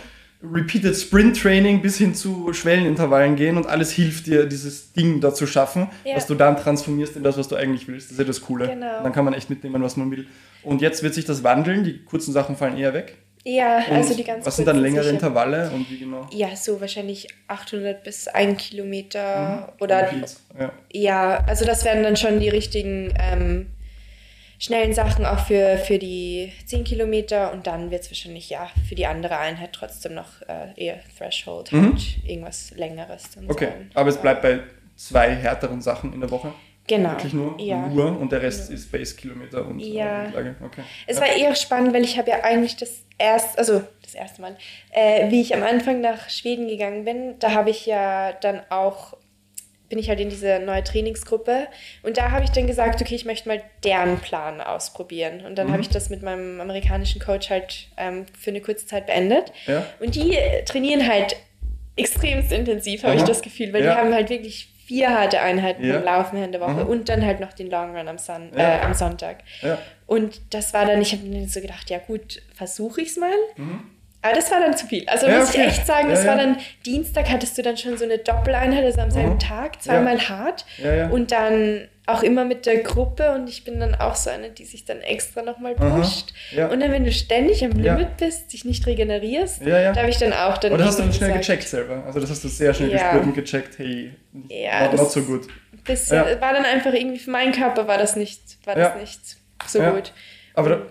Repeated Sprint Training bis hin zu Schwellenintervallen gehen und alles hilft dir, dieses Ding da zu schaffen, ja. was du dann transformierst in das, was du eigentlich willst. Das ist ja das Coole. Genau. dann kann man echt mitnehmen, was man will. Und jetzt wird sich das wandeln, die kurzen Sachen fallen eher weg. Ja, und also die ganz Was sind dann längere sicher. Intervalle und wie genau? Ja, so wahrscheinlich 800 bis 1 Kilometer mhm. oder. Ja. ja. also das wären dann schon die richtigen ähm, schnellen Sachen auch für, für die 10 Kilometer und dann wird es wahrscheinlich ja für die andere Einheit trotzdem noch äh, eher Threshold, mhm. halt irgendwas längeres. okay, sein. aber es bleibt bei zwei härteren Sachen in der Woche? Genau. Wirklich nur, ja. nur und der Rest ja. ist Base-Kilometer und ja. Grundlage. Okay. Es war eher spannend, weil ich habe ja eigentlich das erste, also das erste Mal, äh, wie ich am Anfang nach Schweden gegangen bin, da habe ich ja dann auch bin ich halt in diese neue Trainingsgruppe und da habe ich dann gesagt, okay, ich möchte mal deren Plan ausprobieren und dann mhm. habe ich das mit meinem amerikanischen Coach halt ähm, für eine kurze Zeit beendet ja. und die trainieren halt extremst intensiv, habe ich das Gefühl, weil ja. die haben halt wirklich vier harte Einheiten ja. Laufen in der Woche mhm. und dann halt noch den Long Run am, Son ja. äh, am Sonntag. Ja. Und das war dann, ich habe mir so gedacht, ja gut, versuche ich es mal. Mhm. Aber das war dann zu viel. Also ja, muss okay. ich echt sagen, das ja, war dann Dienstag hattest du dann schon so eine Doppeleinheit, also am selben mhm. Tag, zweimal hart. Und dann auch immer mit der Gruppe und ich bin dann auch so eine, die sich dann extra nochmal pusht. Und dann, wenn du ständig am Limit bist, dich nicht regenerierst, da habe ich dann auch dann. Und das hast du dann schnell gesagt, gecheckt selber. Also das hast du sehr schnell gespürt und gecheckt, hey, ja, war not so gut. Bisschen, War dann einfach irgendwie für meinen Körper war das nicht, war das nicht so gut. Aber da,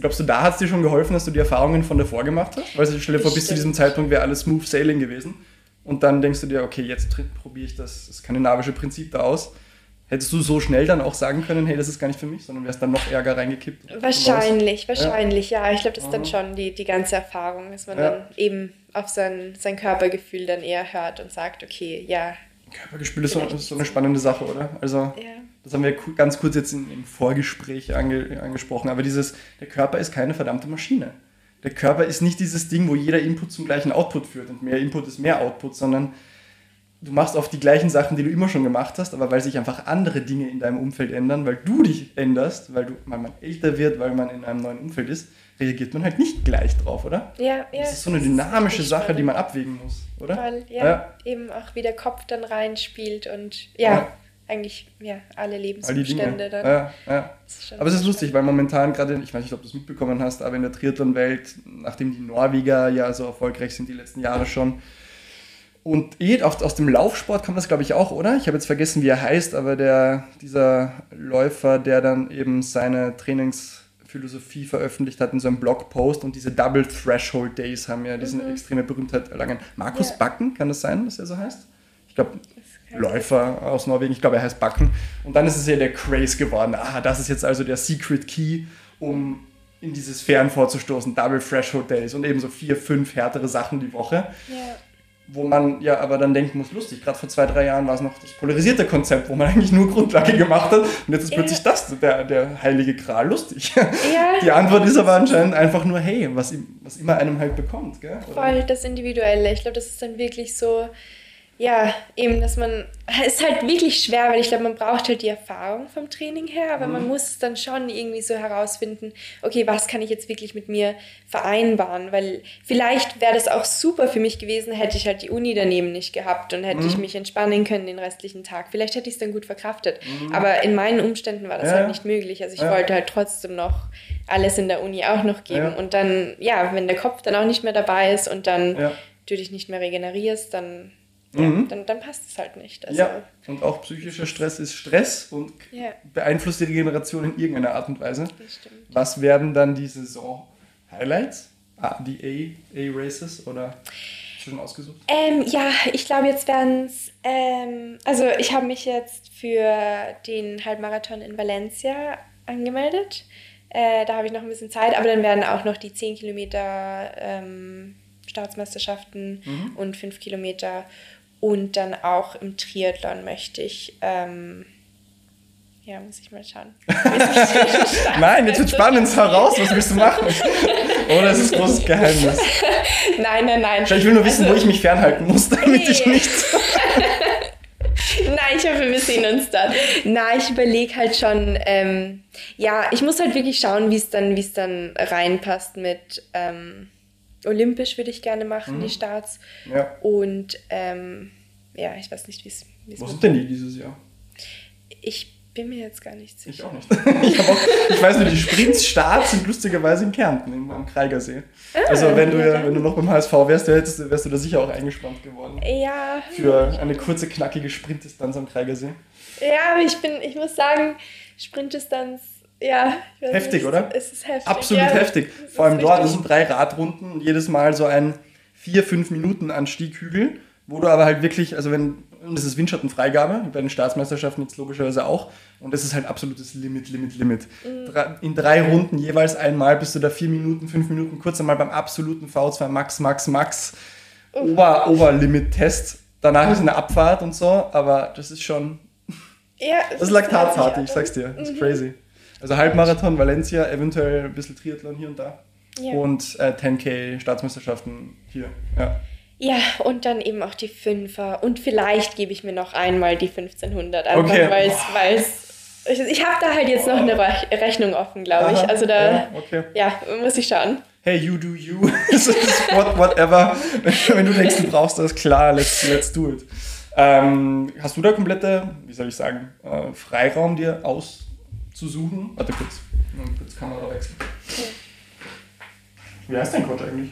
glaubst du, da hat es dir schon geholfen, dass du die Erfahrungen von davor gemacht hast? Weil stell dir vor, bis zu diesem Zeitpunkt wäre alles smooth sailing gewesen. Und dann denkst du dir, okay, jetzt probiere ich das skandinavische Prinzip da aus. Hättest du so schnell dann auch sagen können, hey, das ist gar nicht für mich, sondern wärst dann noch ärger reingekippt? Wahrscheinlich, wahrscheinlich, ja. ja. Ich glaube, das ist dann schon die, die ganze Erfahrung, dass man ja. dann eben auf sein, sein Körpergefühl dann eher hört und sagt, okay, ja. Körpergefühl ist so, ist so eine spannende Sache, oder? Also, ja. Das haben wir ganz kurz jetzt im Vorgespräch ange, angesprochen, aber dieses, der Körper ist keine verdammte Maschine. Der Körper ist nicht dieses Ding, wo jeder Input zum gleichen Output führt und mehr Input ist mehr Output, sondern du machst oft die gleichen Sachen, die du immer schon gemacht hast, aber weil sich einfach andere Dinge in deinem Umfeld ändern, weil du dich änderst, weil, du, weil man älter wird, weil man in einem neuen Umfeld ist, reagiert man halt nicht gleich drauf, oder? Ja, ja. Das ist so eine dynamische Sache, die man abwägen muss, oder? Weil, ja, ja, eben auch wie der Kopf dann reinspielt und ja, ja. Eigentlich ja, alle Lebensumstände dann. Ja, ja. Aber es ist lustig, weil momentan gerade, ich weiß nicht, ob du es mitbekommen hast, aber in der Triathlon-Welt, nachdem die Norweger ja so erfolgreich sind die letzten Jahre schon, und eh, aus dem Laufsport kommt das, glaube ich, auch, oder? Ich habe jetzt vergessen, wie er heißt, aber der, dieser Läufer, der dann eben seine Trainingsphilosophie veröffentlicht hat in so einem Blogpost und diese Double Threshold Days haben ja diese mhm. extreme Berühmtheit erlangen. Markus ja. Backen, kann das sein, dass er so heißt? Ich glaube, Läufer aus Norwegen, ich glaube, er heißt Backen. Und dann ist es ja der Craze geworden. Ah, das ist jetzt also der Secret Key, um in diese Sphären vorzustoßen. Double Threshold Days und eben so vier, fünf härtere Sachen die Woche. Ja wo man ja aber dann denken muss, lustig, gerade vor zwei, drei Jahren war es noch das polarisierte Konzept, wo man [LAUGHS] eigentlich nur Grundlage gemacht hat und jetzt ist ja. plötzlich das der, der heilige Gral, lustig. Ja. [LAUGHS] Die Antwort ist aber anscheinend einfach nur, hey, was, was immer einem halt bekommt. Gell? Voll das Individuelle. Ich glaube, das ist dann wirklich so, ja, eben, dass man, [LAUGHS] es ist halt wirklich schwer, weil ich glaube, man braucht halt die Erfahrung vom Training her, aber mhm. man muss dann schon irgendwie so herausfinden, okay, was kann ich jetzt wirklich mit mir vereinbaren, weil vielleicht wäre das auch super für mich gewesen, hätte ich halt die Uni daneben nicht gehabt und hätte mhm. ich mich entspannen können den restlichen Tag. Vielleicht hätte ich es dann gut verkraftet, mhm. aber in meinen Umständen war das ja. halt nicht möglich. Also ich ja. wollte halt trotzdem noch alles in der Uni auch noch geben ja. und dann, ja, wenn der Kopf dann auch nicht mehr dabei ist und dann du dich nicht mehr regenerierst, dann mhm. dann, dann passt es halt nicht. Also, ja, und auch psychischer Stress ist Stress und ja. beeinflusst die Regeneration in irgendeiner Art und Weise. Was werden dann die Saison-Highlights? Ah, die A-Races oder schon ausgesucht? Ähm, ja, ich glaube, jetzt werden es. Ähm, also, ich habe mich jetzt für den Halbmarathon in Valencia angemeldet. Äh, da habe ich noch ein bisschen Zeit, aber dann werden auch noch die 10 Kilometer ähm, Staatsmeisterschaften mhm. und 5 Kilometer und dann auch im Triathlon möchte ich, ähm, ja, muss ich mal schauen. [LAUGHS] Nein, jetzt wird spannend heraus, was willst du machen? [LAUGHS] Oh, das ist großes Geheimnis. nein, nein, nein. Ich will nur wissen, also, wo ich mich fernhalten muss, damit nee. ich nicht. [LAUGHS] Nein, ich hoffe, wir sehen uns dann. Nein, ich überlege halt schon, ähm, ja, ich muss halt wirklich schauen, wie es dann, dann reinpasst mit, ähm, olympisch würde ich gerne machen, mhm. die Starts. Ja. Und ähm, ja, ich weiß nicht, wie es Was sind denn die dieses Jahr? Ich bin mir jetzt gar nicht sicher. Ich auch nicht. [LAUGHS] ich, auch, ich weiß nur, die Sprints-Starts sind lustigerweise in Kärnten, am Kraigersee. Ah, also wenn du, ja, wenn du noch beim HSV wärst, wärst, wärst du da sicher auch eingespannt geworden. Ja. Für eine kurze, knackige Sprintdistanz am Kraigersee. Ja, aber ich bin, ich muss sagen, Sprintdistanz ja. Heftig, nicht, oder? Es ist heftig. Absolut ja, heftig. Vor allem dort, das sind drei Radrunden und jedes Mal so ein vier, fünf Minuten Anstieghügel, wo du aber halt wirklich, also wenn, und das ist Windschattenfreigabe, bei den Staatsmeisterschaften jetzt logischerweise auch, und das ist halt absolutes Limit, Limit, Limit. Mhm. In drei Runden jeweils einmal bist du da vier Minuten, fünf Minuten, kurz einmal beim absoluten V2 Max, Max, Max, Ober, Oberlimit-Test. Danach ist eine Abfahrt und so, aber das ist schon. Ja, [LAUGHS] das ist Laktatparty, ich sag's dir. Das ist mhm. crazy. Also Halbmarathon, Valencia, eventuell ein bisschen Triathlon hier und da. Ja. Und äh, 10k Staatsmeisterschaften hier. Ja. Ja, und dann eben auch die Fünfer. Und vielleicht gebe ich mir noch einmal die 1500, einfach okay. weil es. Ich, ich habe da halt jetzt noch eine Rechnung offen, glaube ich. Also da ja, okay. ja, muss ich schauen. Hey, you do you. [LAUGHS] what, whatever. Wenn du denkst, du brauchst das, klar, let's, let's do it. Ähm, hast du da komplette, wie soll ich sagen, äh, Freiraum dir aus zu suchen. Warte kurz, kurz Kamera wechseln. Wie heißt dein Coach eigentlich?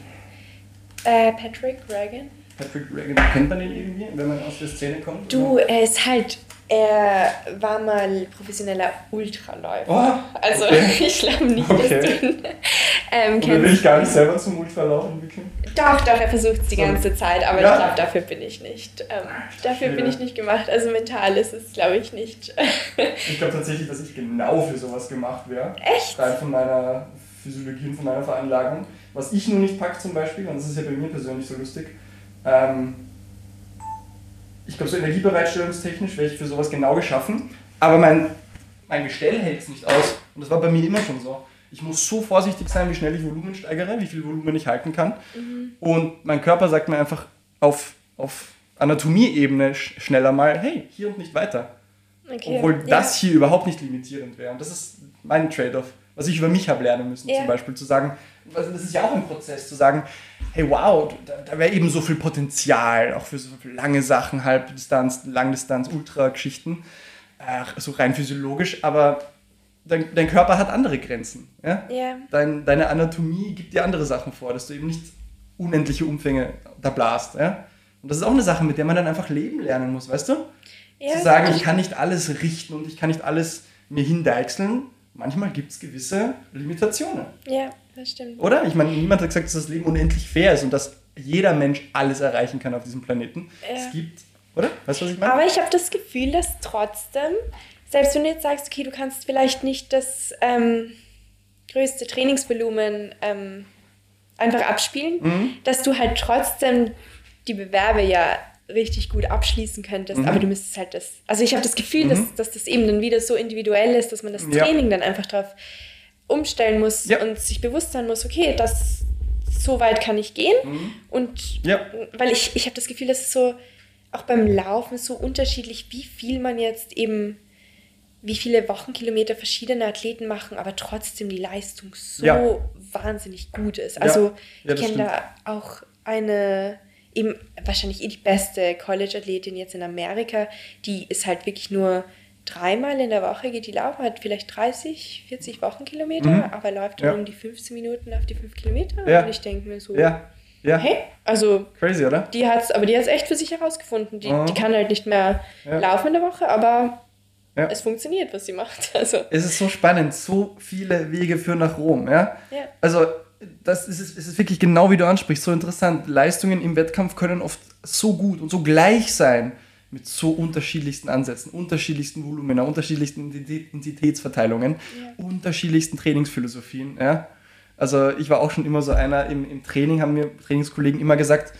Äh, Patrick Reagan. Patrick Reagan, kennt man den irgendwie, wenn man aus der Szene kommt? Du, oder? er ist halt er war mal professioneller Ultraläufer. Oh, also okay. [LAUGHS] ich glaube nicht, okay. dass du ihn ähm, kennst. Will ich gar nicht selber zum Ultralauf entwickeln? Doch, doch, er versucht es die ganze Zeit, aber ja. ich glaube, dafür bin ich nicht. Ähm, dafür bin ich nicht gemacht. Also mental ist es, glaube ich, nicht. [LAUGHS] ich glaube tatsächlich, dass ich genau für sowas gemacht wäre. Echt? Rein von meiner Physiologie und von meiner Veranlagung. Was ich nur nicht packe zum Beispiel, und das ist ja bei mir persönlich so lustig, ähm, ich glaube, so energiebereitstellungstechnisch wäre ich für sowas genau geschaffen, aber mein, mein Gestell hält es nicht aus. Und das war bei mir immer schon so. Ich muss so vorsichtig sein, wie schnell ich Volumen steigere, wie viel Volumen ich halten kann. Mhm. Und mein Körper sagt mir einfach auf, auf Anatomieebene schneller mal, hey, hier und nicht weiter. Okay. Obwohl ja. das hier überhaupt nicht limitierend wäre. Und das ist mein Trade-off, was ich über mich habe lernen müssen, ja. zum Beispiel zu sagen, das ist ja auch ein Prozess, zu sagen, hey wow, da, da wäre eben so viel Potenzial, auch für so lange Sachen, Halbdistanz, Langdistanz, Ultrageschichten, äh, so rein physiologisch, aber dein, dein Körper hat andere Grenzen. Ja? Yeah. Dein, deine Anatomie gibt dir andere Sachen vor, dass du eben nicht unendliche Umfänge da blast. Ja? Und das ist auch eine Sache, mit der man dann einfach leben lernen muss, weißt du? Ja, Zu sagen, ich kann nicht alles richten und ich kann nicht alles mir hindeichseln. Manchmal gibt es gewisse Limitationen. Ja das stimmt. Oder? Ich meine, niemand hat gesagt, dass das Leben unendlich fair ist und dass jeder Mensch alles erreichen kann auf diesem Planeten. Ja. Es gibt, oder? Weißt du, was ich meine? Aber ich habe das Gefühl, dass trotzdem, selbst wenn du jetzt sagst, okay, du kannst vielleicht nicht das ähm, größte Trainingsvolumen ähm, einfach abspielen, mhm. dass du halt trotzdem die Bewerbe ja richtig gut abschließen könntest, mhm. aber du müsstest halt das, also ich habe das Gefühl, mhm. dass, dass das eben dann wieder so individuell ist, dass man das Training ja. dann einfach drauf umstellen muss ja. und sich bewusst sein muss, okay, das so weit kann ich gehen. Mhm. Und ja. weil ich, ich habe das Gefühl, dass es so auch beim Laufen so unterschiedlich, wie viel man jetzt eben, wie viele Wochenkilometer verschiedene Athleten machen, aber trotzdem die Leistung so ja. wahnsinnig gut ist. Also ich kenne da auch eine eben wahrscheinlich eh die beste College-Athletin jetzt in Amerika, die ist halt wirklich nur dreimal in der Woche geht die laufen, hat vielleicht 30, 40 Wochenkilometer, mhm. aber läuft ja. um die 15 Minuten auf die 5 Kilometer. Ja. Und ich denke mir so, ja. Ja. hey, also crazy, oder? Die hat's, aber die hat es echt für sich herausgefunden. Die, mhm. die kann halt nicht mehr laufen in der Woche, aber ja. es funktioniert, was sie macht. [LAUGHS] Also. Es ist so spannend, so viele Wege führen nach Rom. Ja? ja. Also das ist, es ist wirklich genau wie du ansprichst, so interessant. Leistungen im Wettkampf können oft so gut und so gleich sein mit so unterschiedlichsten Ansätzen, unterschiedlichsten Volumina, unterschiedlichsten Intensitätsverteilungen, ja. unterschiedlichsten Trainingsphilosophien. Ja? Also ich war auch schon immer so einer, im, im Training haben mir Trainingskollegen immer gesagt,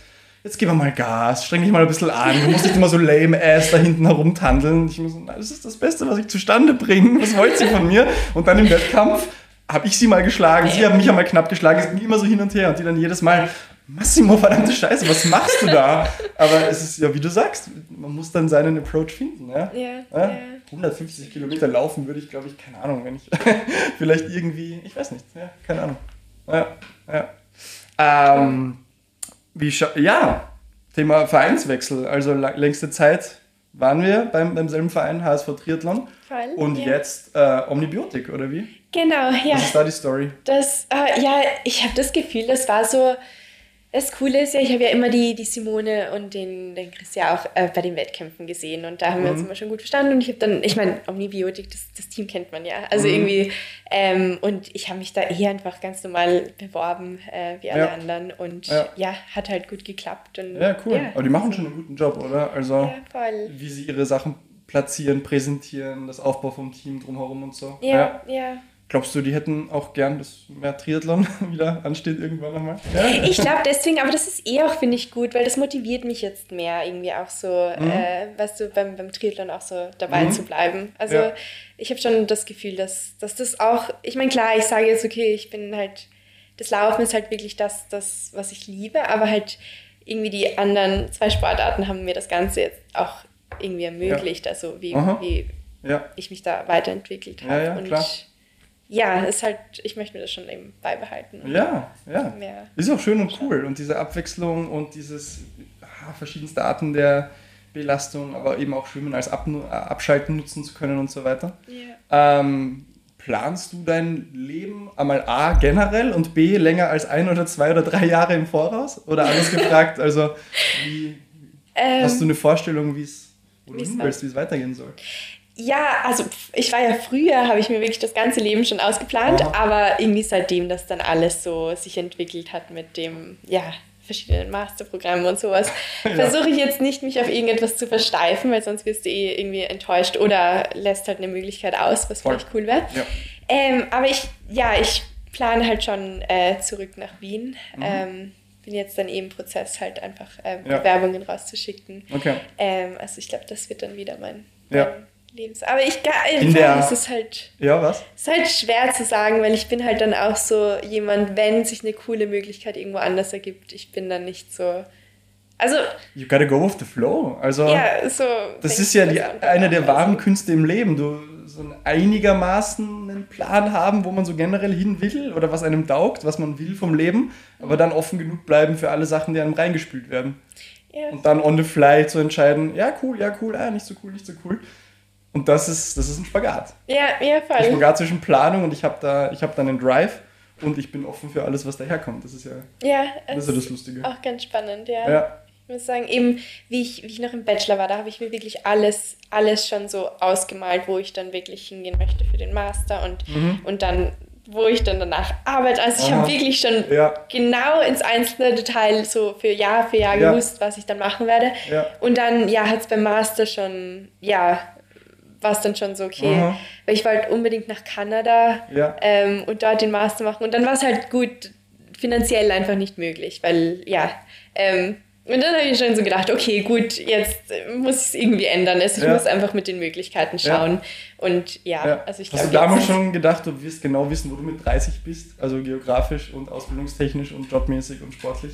jetzt gib mal Gas, streng dich mal ein bisschen an, du musst nicht immer so lame ass da hinten herumtandeln. Ich muss so, das ist das Beste, was ich zustande bringe, was wollt ihr von mir? Und dann im Wettkampf habe ich sie mal geschlagen, sie haben mich einmal knapp geschlagen, es ging immer so hin und her und die dann jedes Mal, Massimo, verdammte Scheiße, was machst du da? Aber es ist ja, wie du sagst, man muss dann seinen Approach finden. Ja? Ja, ja? 150 Kilometer laufen würde ich, glaube ich, keine Ahnung, wenn ich [LAUGHS] vielleicht irgendwie, ich weiß nicht, ja, keine Ahnung. Ja, ja. Ähm, wie ja, Thema Vereinswechsel, also längste Zeit waren wir beim, beim selben Verein, HSV Triathlon. Voll, und ja. jetzt äh, Omnibiotik, oder wie? Genau, ja. Was ist da die Story? Das, äh, ja, ich habe das Gefühl, das war so, das Coole ist ja, ich habe ja immer die, die Simone und den, den Chris ja auch äh, bei den Wettkämpfen gesehen und da haben mhm. wir uns mhm. immer schon gut verstanden und ich habe dann, ich meine, Omnibiotik, das, das Team kennt man ja, also mhm. irgendwie, ähm, und ich habe mich da eher einfach ganz normal beworben, äh, wie alle ja. anderen und ja. ja. hat halt gut geklappt. Und, ja, cool. Ja, Aber die machen schon einen guten Job, oder? Also, wie sie ihre Sachen platzieren, präsentieren, das Aufbau vom Team drumherum und so. Ja, ja. Glaubst du, die hätten auch gern, dass mehr Triathlon [LAUGHS] wieder ansteht irgendwann nochmal? Ja. Ich glaube deswegen, aber das ist eh auch, finde ich, gut, weil das motiviert mich jetzt mehr, irgendwie auch so, mhm. äh, weißt du, beim, beim Triathlon auch so dabei mhm. zu bleiben. Also ja. ich habe schon das Gefühl, dass, dass das auch, ich meine, klar, ich sage jetzt, okay, ich bin halt, das Laufen ist halt wirklich das, das, was ich liebe, aber halt irgendwie die anderen zwei Sportarten haben mir das Ganze jetzt auch irgendwie ermöglicht, ja. also wie, wie ich mich da weiterentwickelt habe. Ja, ja, klar ja, ist halt, ich möchte mir das schon eben beibehalten. Ja, ja. Ist auch schön und cool. Und diese Abwechslung und dieses ah, verschiedenste Arten der Belastung, aber eben auch Schwimmen als Ab Abschalten nutzen zu können und so weiter. Ja. Ähm, planst du dein Leben einmal A generell und B länger als ein oder zwei oder drei Jahre im Voraus? Oder anders gefragt, also wie, [LAUGHS] ähm, hast du eine Vorstellung, es, willst, wie es weitergehen soll? Ja, also ich war ja früher, habe ich mir wirklich das ganze Leben schon ausgeplant, Aha. aber irgendwie seitdem das dann alles so sich entwickelt hat mit dem, ja, verschiedenen Masterprogrammen und sowas, [LAUGHS] ja. versuche ich jetzt nicht, mich auf irgendetwas zu versteifen, weil sonst wirst du eh irgendwie enttäuscht oder lässt halt eine Möglichkeit aus, was Voll. vielleicht cool wäre. Ja. Ähm, aber ich, ja, ich plane halt schon äh, zurück nach Wien. Mhm. Ähm, bin jetzt dann eben im Prozess, halt einfach äh, Bewerbungen rauszuschicken. Okay. Ähm, also ich glaube, das wird dann wieder mein, mein ja. Lebens. Aber ich in der, es ist halt. Ja, was? Ist halt schwer zu sagen, weil ich bin halt dann auch so jemand, wenn sich eine coole Möglichkeit irgendwo anders ergibt, ich bin dann nicht so. Also. You gotta go with the flow. Also. Ja, so. Das ist ja die, eine der wahren Künste im Leben. Du so einigermaßen einen Plan haben, wo man so generell hin will oder was einem taugt, was man will vom Leben, aber dann offen genug bleiben für alle Sachen, die einem reingespült werden. Ja. Und dann on the fly zu entscheiden, ja cool, ja cool, ah, nicht so cool, nicht so cool. Und das ist, das ist ein Spagat. Ja, ja, voll. Ein Spagat zwischen Planung und ich habe da, hab da einen Drive und ich bin offen für alles, was daherkommt. Das ist ja, ja das, ist ja das Lustige. Auch ganz spannend, ja. ja. Ich muss sagen, eben wie ich, wie ich noch im Bachelor war, da habe ich mir wirklich alles, alles schon so ausgemalt, wo ich dann wirklich hingehen möchte für den Master und, mhm. und dann wo ich dann danach arbeite. Also ich habe wirklich schon ja. genau ins einzelne Detail so für Jahr für Jahr gewusst, was ich dann machen werde. Und dann ja hat es beim Master schon ja war es dann schon so, okay, Aha. weil ich wollte unbedingt nach Kanada ja. ähm, und dort den Master machen. Und dann war es halt gut, finanziell einfach nicht möglich, weil ja, ähm, und dann habe ich schon so gedacht, okay, gut, jetzt muss ich es irgendwie ändern. Also ich ja. muss einfach mit den Möglichkeiten schauen. Ja. Und ja, ja. also ich glaube. Hast du damals schon gedacht, du wirst genau wissen, wo du mit 30 bist? Also geografisch und ausbildungstechnisch und jobmäßig und sportlich?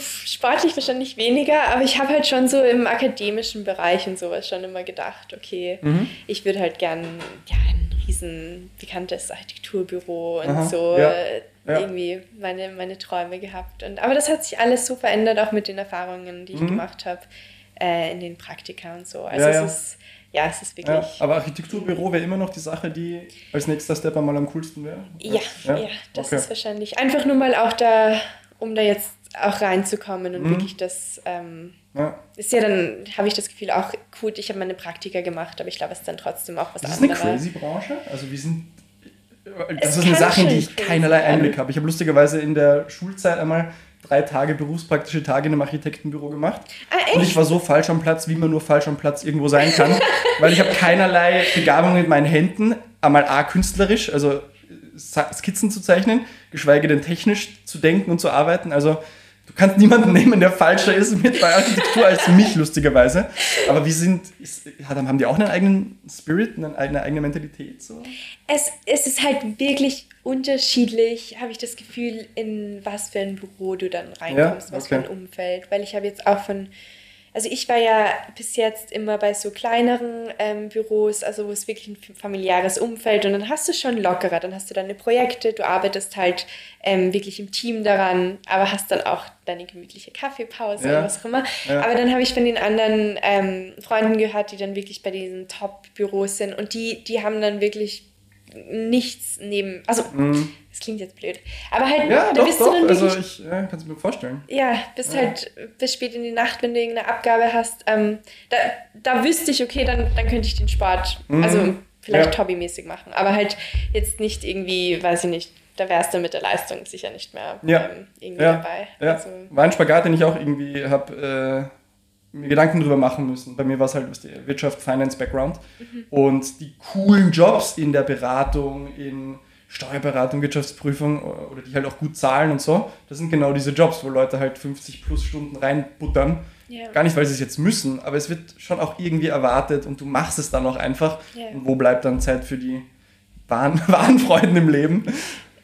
Sportlich wahrscheinlich weniger, aber ich habe halt schon so im akademischen Bereich und sowas schon immer gedacht, okay, mhm. ich würde halt gern ja, ein riesen bekanntes Architekturbüro und Aha, so ja, ja. irgendwie meine, meine Träume gehabt. Und, aber das hat sich alles so verändert, auch mit den Erfahrungen, die ich mhm. gemacht habe äh, in den Praktika und so. Also ja, es ist ja, es ist wirklich. Ja, aber Architekturbüro wäre immer noch die Sache, die als nächster Step einmal am coolsten wäre? Ja, ja, ja, das okay. ist wahrscheinlich. Einfach nur mal auch da, um da jetzt auch reinzukommen und mhm. wirklich das. Ähm, ja. Ist ja dann, habe ich das Gefühl, auch gut, ich habe meine Praktika gemacht, aber ich glaube, es ist dann trotzdem auch was anderes. Das ist eine crazy Branche. Also, wir sind. Das es ist eine Sache, in die ich keinerlei Einblick habe. Ich habe lustigerweise in der Schulzeit einmal drei Tage berufspraktische Tage in einem Architektenbüro gemacht. Ah, und ich war so falsch am Platz, wie man nur falsch am Platz irgendwo sein kann. [LAUGHS] weil ich habe keinerlei Begabung mit meinen Händen, einmal A, künstlerisch, also Skizzen zu zeichnen, geschweige denn technisch zu denken und zu arbeiten. Also Du kannst niemanden nehmen, der falscher ist mit bei Architektur als mich, lustigerweise. Aber wie sind, ist, haben die auch einen eigenen Spirit, eine eigene, eigene Mentalität? So? Es, es ist halt wirklich unterschiedlich, habe ich das Gefühl, in was für ein Büro du dann reinkommst, ja? was für ein Umfeld. Weil ich habe jetzt auch von also ich war ja bis jetzt immer bei so kleineren ähm, Büros, also wo es wirklich ein familiäres Umfeld und dann hast du schon lockerer, dann hast du deine Projekte, du arbeitest halt ähm, wirklich im Team daran, aber hast dann auch deine gemütliche Kaffeepause ja. oder was auch immer. Ja. Aber dann habe ich von den anderen ähm, Freunden gehört, die dann wirklich bei diesen Top-Büros sind und die, die haben dann wirklich nichts neben, also mhm. das klingt jetzt blöd, aber halt, ja, da doch, bist doch. du dann wirklich, also ich ja, kann es mir vorstellen. Ja, bist ja. halt bis spät in die Nacht, wenn du irgendeine Abgabe hast, ähm, da, da wüsste ich, okay, dann, dann könnte ich den Sport, mhm. also vielleicht ja. hobbymäßig machen, aber halt jetzt nicht irgendwie, weiß ich nicht, da wärst du mit der Leistung sicher nicht mehr ja. ähm, irgendwie dabei. Ja. Also, War ein Spagat, den ich auch irgendwie habe äh, mir Gedanken drüber machen müssen. Bei mir war es halt der Wirtschaft, Finance Background. Mhm. Und die coolen Jobs in der Beratung, in Steuerberatung, Wirtschaftsprüfung oder die halt auch gut zahlen und so, das sind genau diese Jobs, wo Leute halt 50 plus Stunden reinbuttern. Yeah. Gar nicht, weil sie es jetzt müssen, aber es wird schon auch irgendwie erwartet und du machst es dann auch einfach. Yeah. Und wo bleibt dann Zeit für die wahren, [LAUGHS] wahren Freuden im Leben?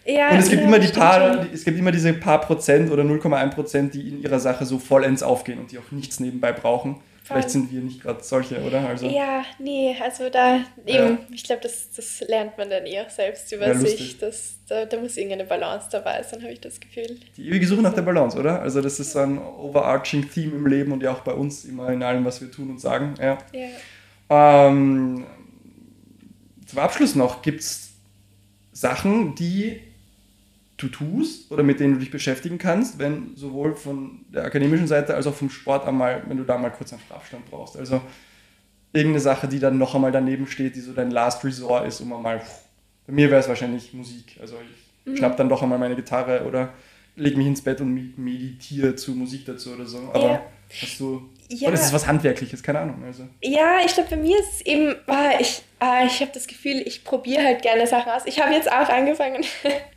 Ja, und es gibt, ja, immer die paar, es gibt immer diese paar Prozent oder 0,1 Prozent, die in ihrer Sache so vollends aufgehen und die auch nichts nebenbei brauchen. Vielleicht sind wir nicht gerade solche, oder? Also, ja, nee, also da eben, ja. ich glaube, das, das lernt man dann eher selbst über ja, sich. Das, da, da muss irgendeine Balance dabei sein, habe ich das Gefühl. Die ewige Suche nach der Balance, oder? Also das ist so ein overarching Theme im Leben und ja auch bei uns immer in allem, was wir tun und sagen. Ja. ja. Ähm, zum Abschluss noch, gibt es Sachen, die du tust oder mit denen du dich beschäftigen kannst, wenn sowohl von der akademischen Seite als auch vom Sport einmal, wenn du da mal kurz einen Strafstand brauchst. Also irgendeine Sache, die dann noch einmal daneben steht, die so dein Last Resort ist, um einmal, bei mir wäre es wahrscheinlich Musik. Also ich mhm. schnapp dann doch einmal meine Gitarre oder leg mich ins Bett und meditiere zu Musik dazu oder so. Aber ja. hast du ja. Oder ist es was Handwerkliches? Keine Ahnung. Also. Ja, ich glaube, bei mir ist es eben, ah, ich, ah, ich habe das Gefühl, ich probiere halt gerne Sachen aus. Ich habe jetzt auch angefangen,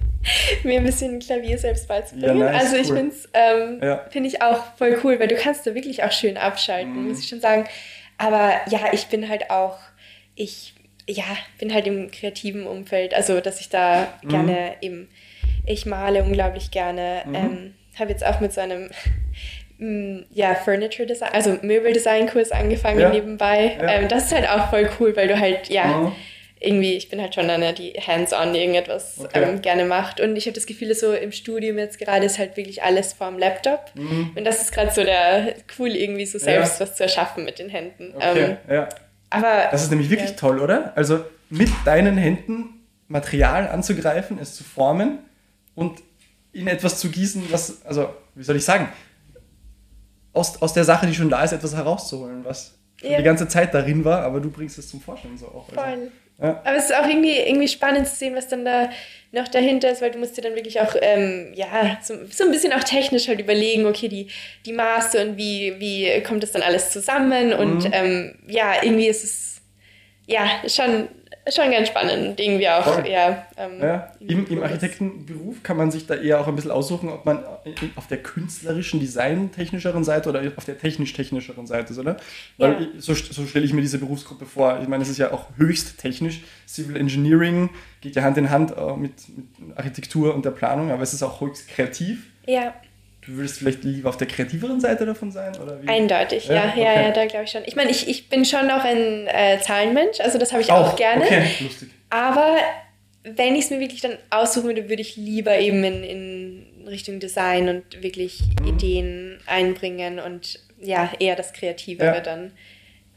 [LAUGHS] mir ein bisschen Klavier selbst beizubringen. Ja, nice, also ich cool. finde es ähm, ja. find ich auch voll cool, weil du kannst da wirklich auch schön abschalten, mhm. muss ich schon sagen. Aber ja, ich bin halt auch, ich ja, bin halt im kreativen Umfeld, also dass ich da mhm. gerne eben, ich male unglaublich gerne. Mhm. Ähm, habe jetzt auch mit so einem mm, ja, Furniture Design, also Möbeldesign-Kurs angefangen ja. nebenbei. Ja. Ähm, das ist halt auch voll cool, weil du halt, ja, mhm irgendwie, ich bin halt schon eine, die hands-on irgendetwas okay. ähm, gerne macht. Und ich habe das Gefühl, so im Studium jetzt gerade ist halt wirklich alles vorm Laptop. Mhm. Und das ist gerade so der cool, irgendwie so selbst ja. was zu erschaffen mit den Händen. Okay. Ähm. Aber, das ist nämlich wirklich toll, oder? Also mit deinen Händen Material anzugreifen, es zu formen und in etwas zu gießen, was, also, wie soll ich sagen, aus, aus der Sache, die schon da ist, etwas herauszuholen, was ja. die ganze Zeit darin war, aber du bringst es zum Vorstellen so auch. Also. Voll. Ja. Aber es ist auch irgendwie, irgendwie spannend zu sehen, was dann da noch dahinter ist, weil du musst dir dann wirklich auch, ähm, ja, so, so, ein bisschen auch technisch halt überlegen, okay, die, die Maße und wie, wie kommt das dann alles zusammen und mhm. ähm, ja, irgendwie ist es, ja, schon schon ganz spannend, irgendwie auch. Ja, ähm, ja, Im, Im Architektenberuf kann man sich da eher auch ein bisschen aussuchen, ob man auf der künstlerischen, designtechnischeren Seite oder auf der technisch-technischeren Seite ist, oder? Weil ja. so, so stelle ich mir diese Berufsgruppe vor. Ich meine, es ist ja auch höchst technisch. Civil Engineering geht ja Hand in Hand äh, mit, mit Architektur und der Planung, aber es ist auch höchst kreativ. Ja. Du würdest vielleicht lieber auf der kreativeren Seite davon sein? Oder wie? Eindeutig, ja, ja, okay. ja, ja, da glaube ich schon. Ich meine, ich, ich bin schon auch ein äh, Zahlenmensch, also das habe ich auch, auch gerne. Okay, lustig. Aber wenn ich es mir wirklich dann aussuchen würde, würde ich lieber eben in, in Richtung Design und wirklich mhm. Ideen einbringen und ja, eher das Kreativere ja. dann.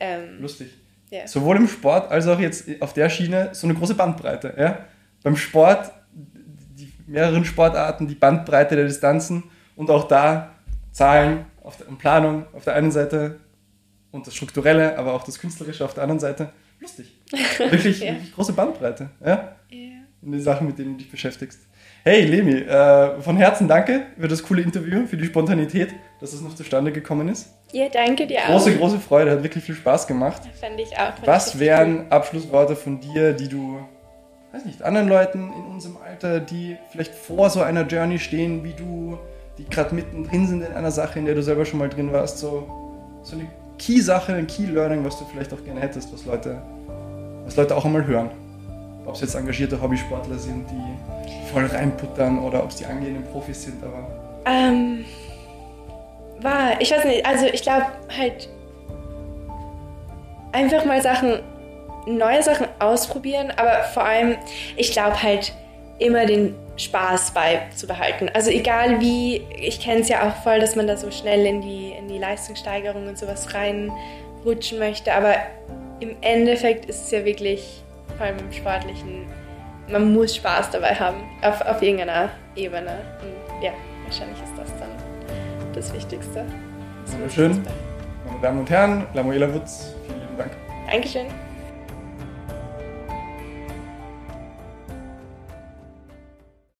Ähm, Lustig. Ja. Sowohl im Sport als auch jetzt auf der Schiene so eine große Bandbreite. Ja? Beim Sport die mehreren Sportarten, die Bandbreite der Distanzen und auch da Zahlen auf der, und Planung auf der einen Seite und das Strukturelle, aber auch das Künstlerische auf der anderen Seite. Lustig. [LAUGHS] Wirklich, ja. wirklich große Bandbreite. Ja? ja? In den Sachen, mit denen du dich beschäftigst. Hey Lemi, äh, von Herzen danke für das coole Interview, für die Spontanität, dass es noch zustande gekommen ist. Ja, danke dir große, auch. Große, große Freude, hat wirklich viel Spaß gemacht. Fand ich auch. Fand Was ich wären cool. Abschlussworte von dir, die du, weiß nicht, anderen Leuten in unserem Alter, die vielleicht vor so einer Journey stehen wie du, die gerade mittendrin sind in einer Sache, in der du selber schon mal drin warst, so, so eine Key-Sache, ein Key-Learning, was du vielleicht auch gerne hättest, was Leute, was Leute auch einmal hören? Ob es jetzt engagierte Hobbysportler sind, die voll reinputtern oder ob es die angehenden Profis sind, aber. Ähm, war, ich weiß nicht, also ich glaube halt einfach mal Sachen, neue Sachen ausprobieren, aber vor allem, ich glaube halt immer den Spaß beizubehalten. Also egal wie, ich kenne es ja auch voll, dass man da so schnell in die, in die Leistungssteigerung und sowas reinrutschen möchte, aber im Endeffekt ist es ja wirklich, vor allem im Sportlichen, man muss Spaß dabei haben, auf, auf irgendeiner Ebene. Und ja, wahrscheinlich ist das dann das Wichtigste. Wunderschön. Meine Damen und Herren, Lamuela Wutz, vielen lieben Dank. Dankeschön.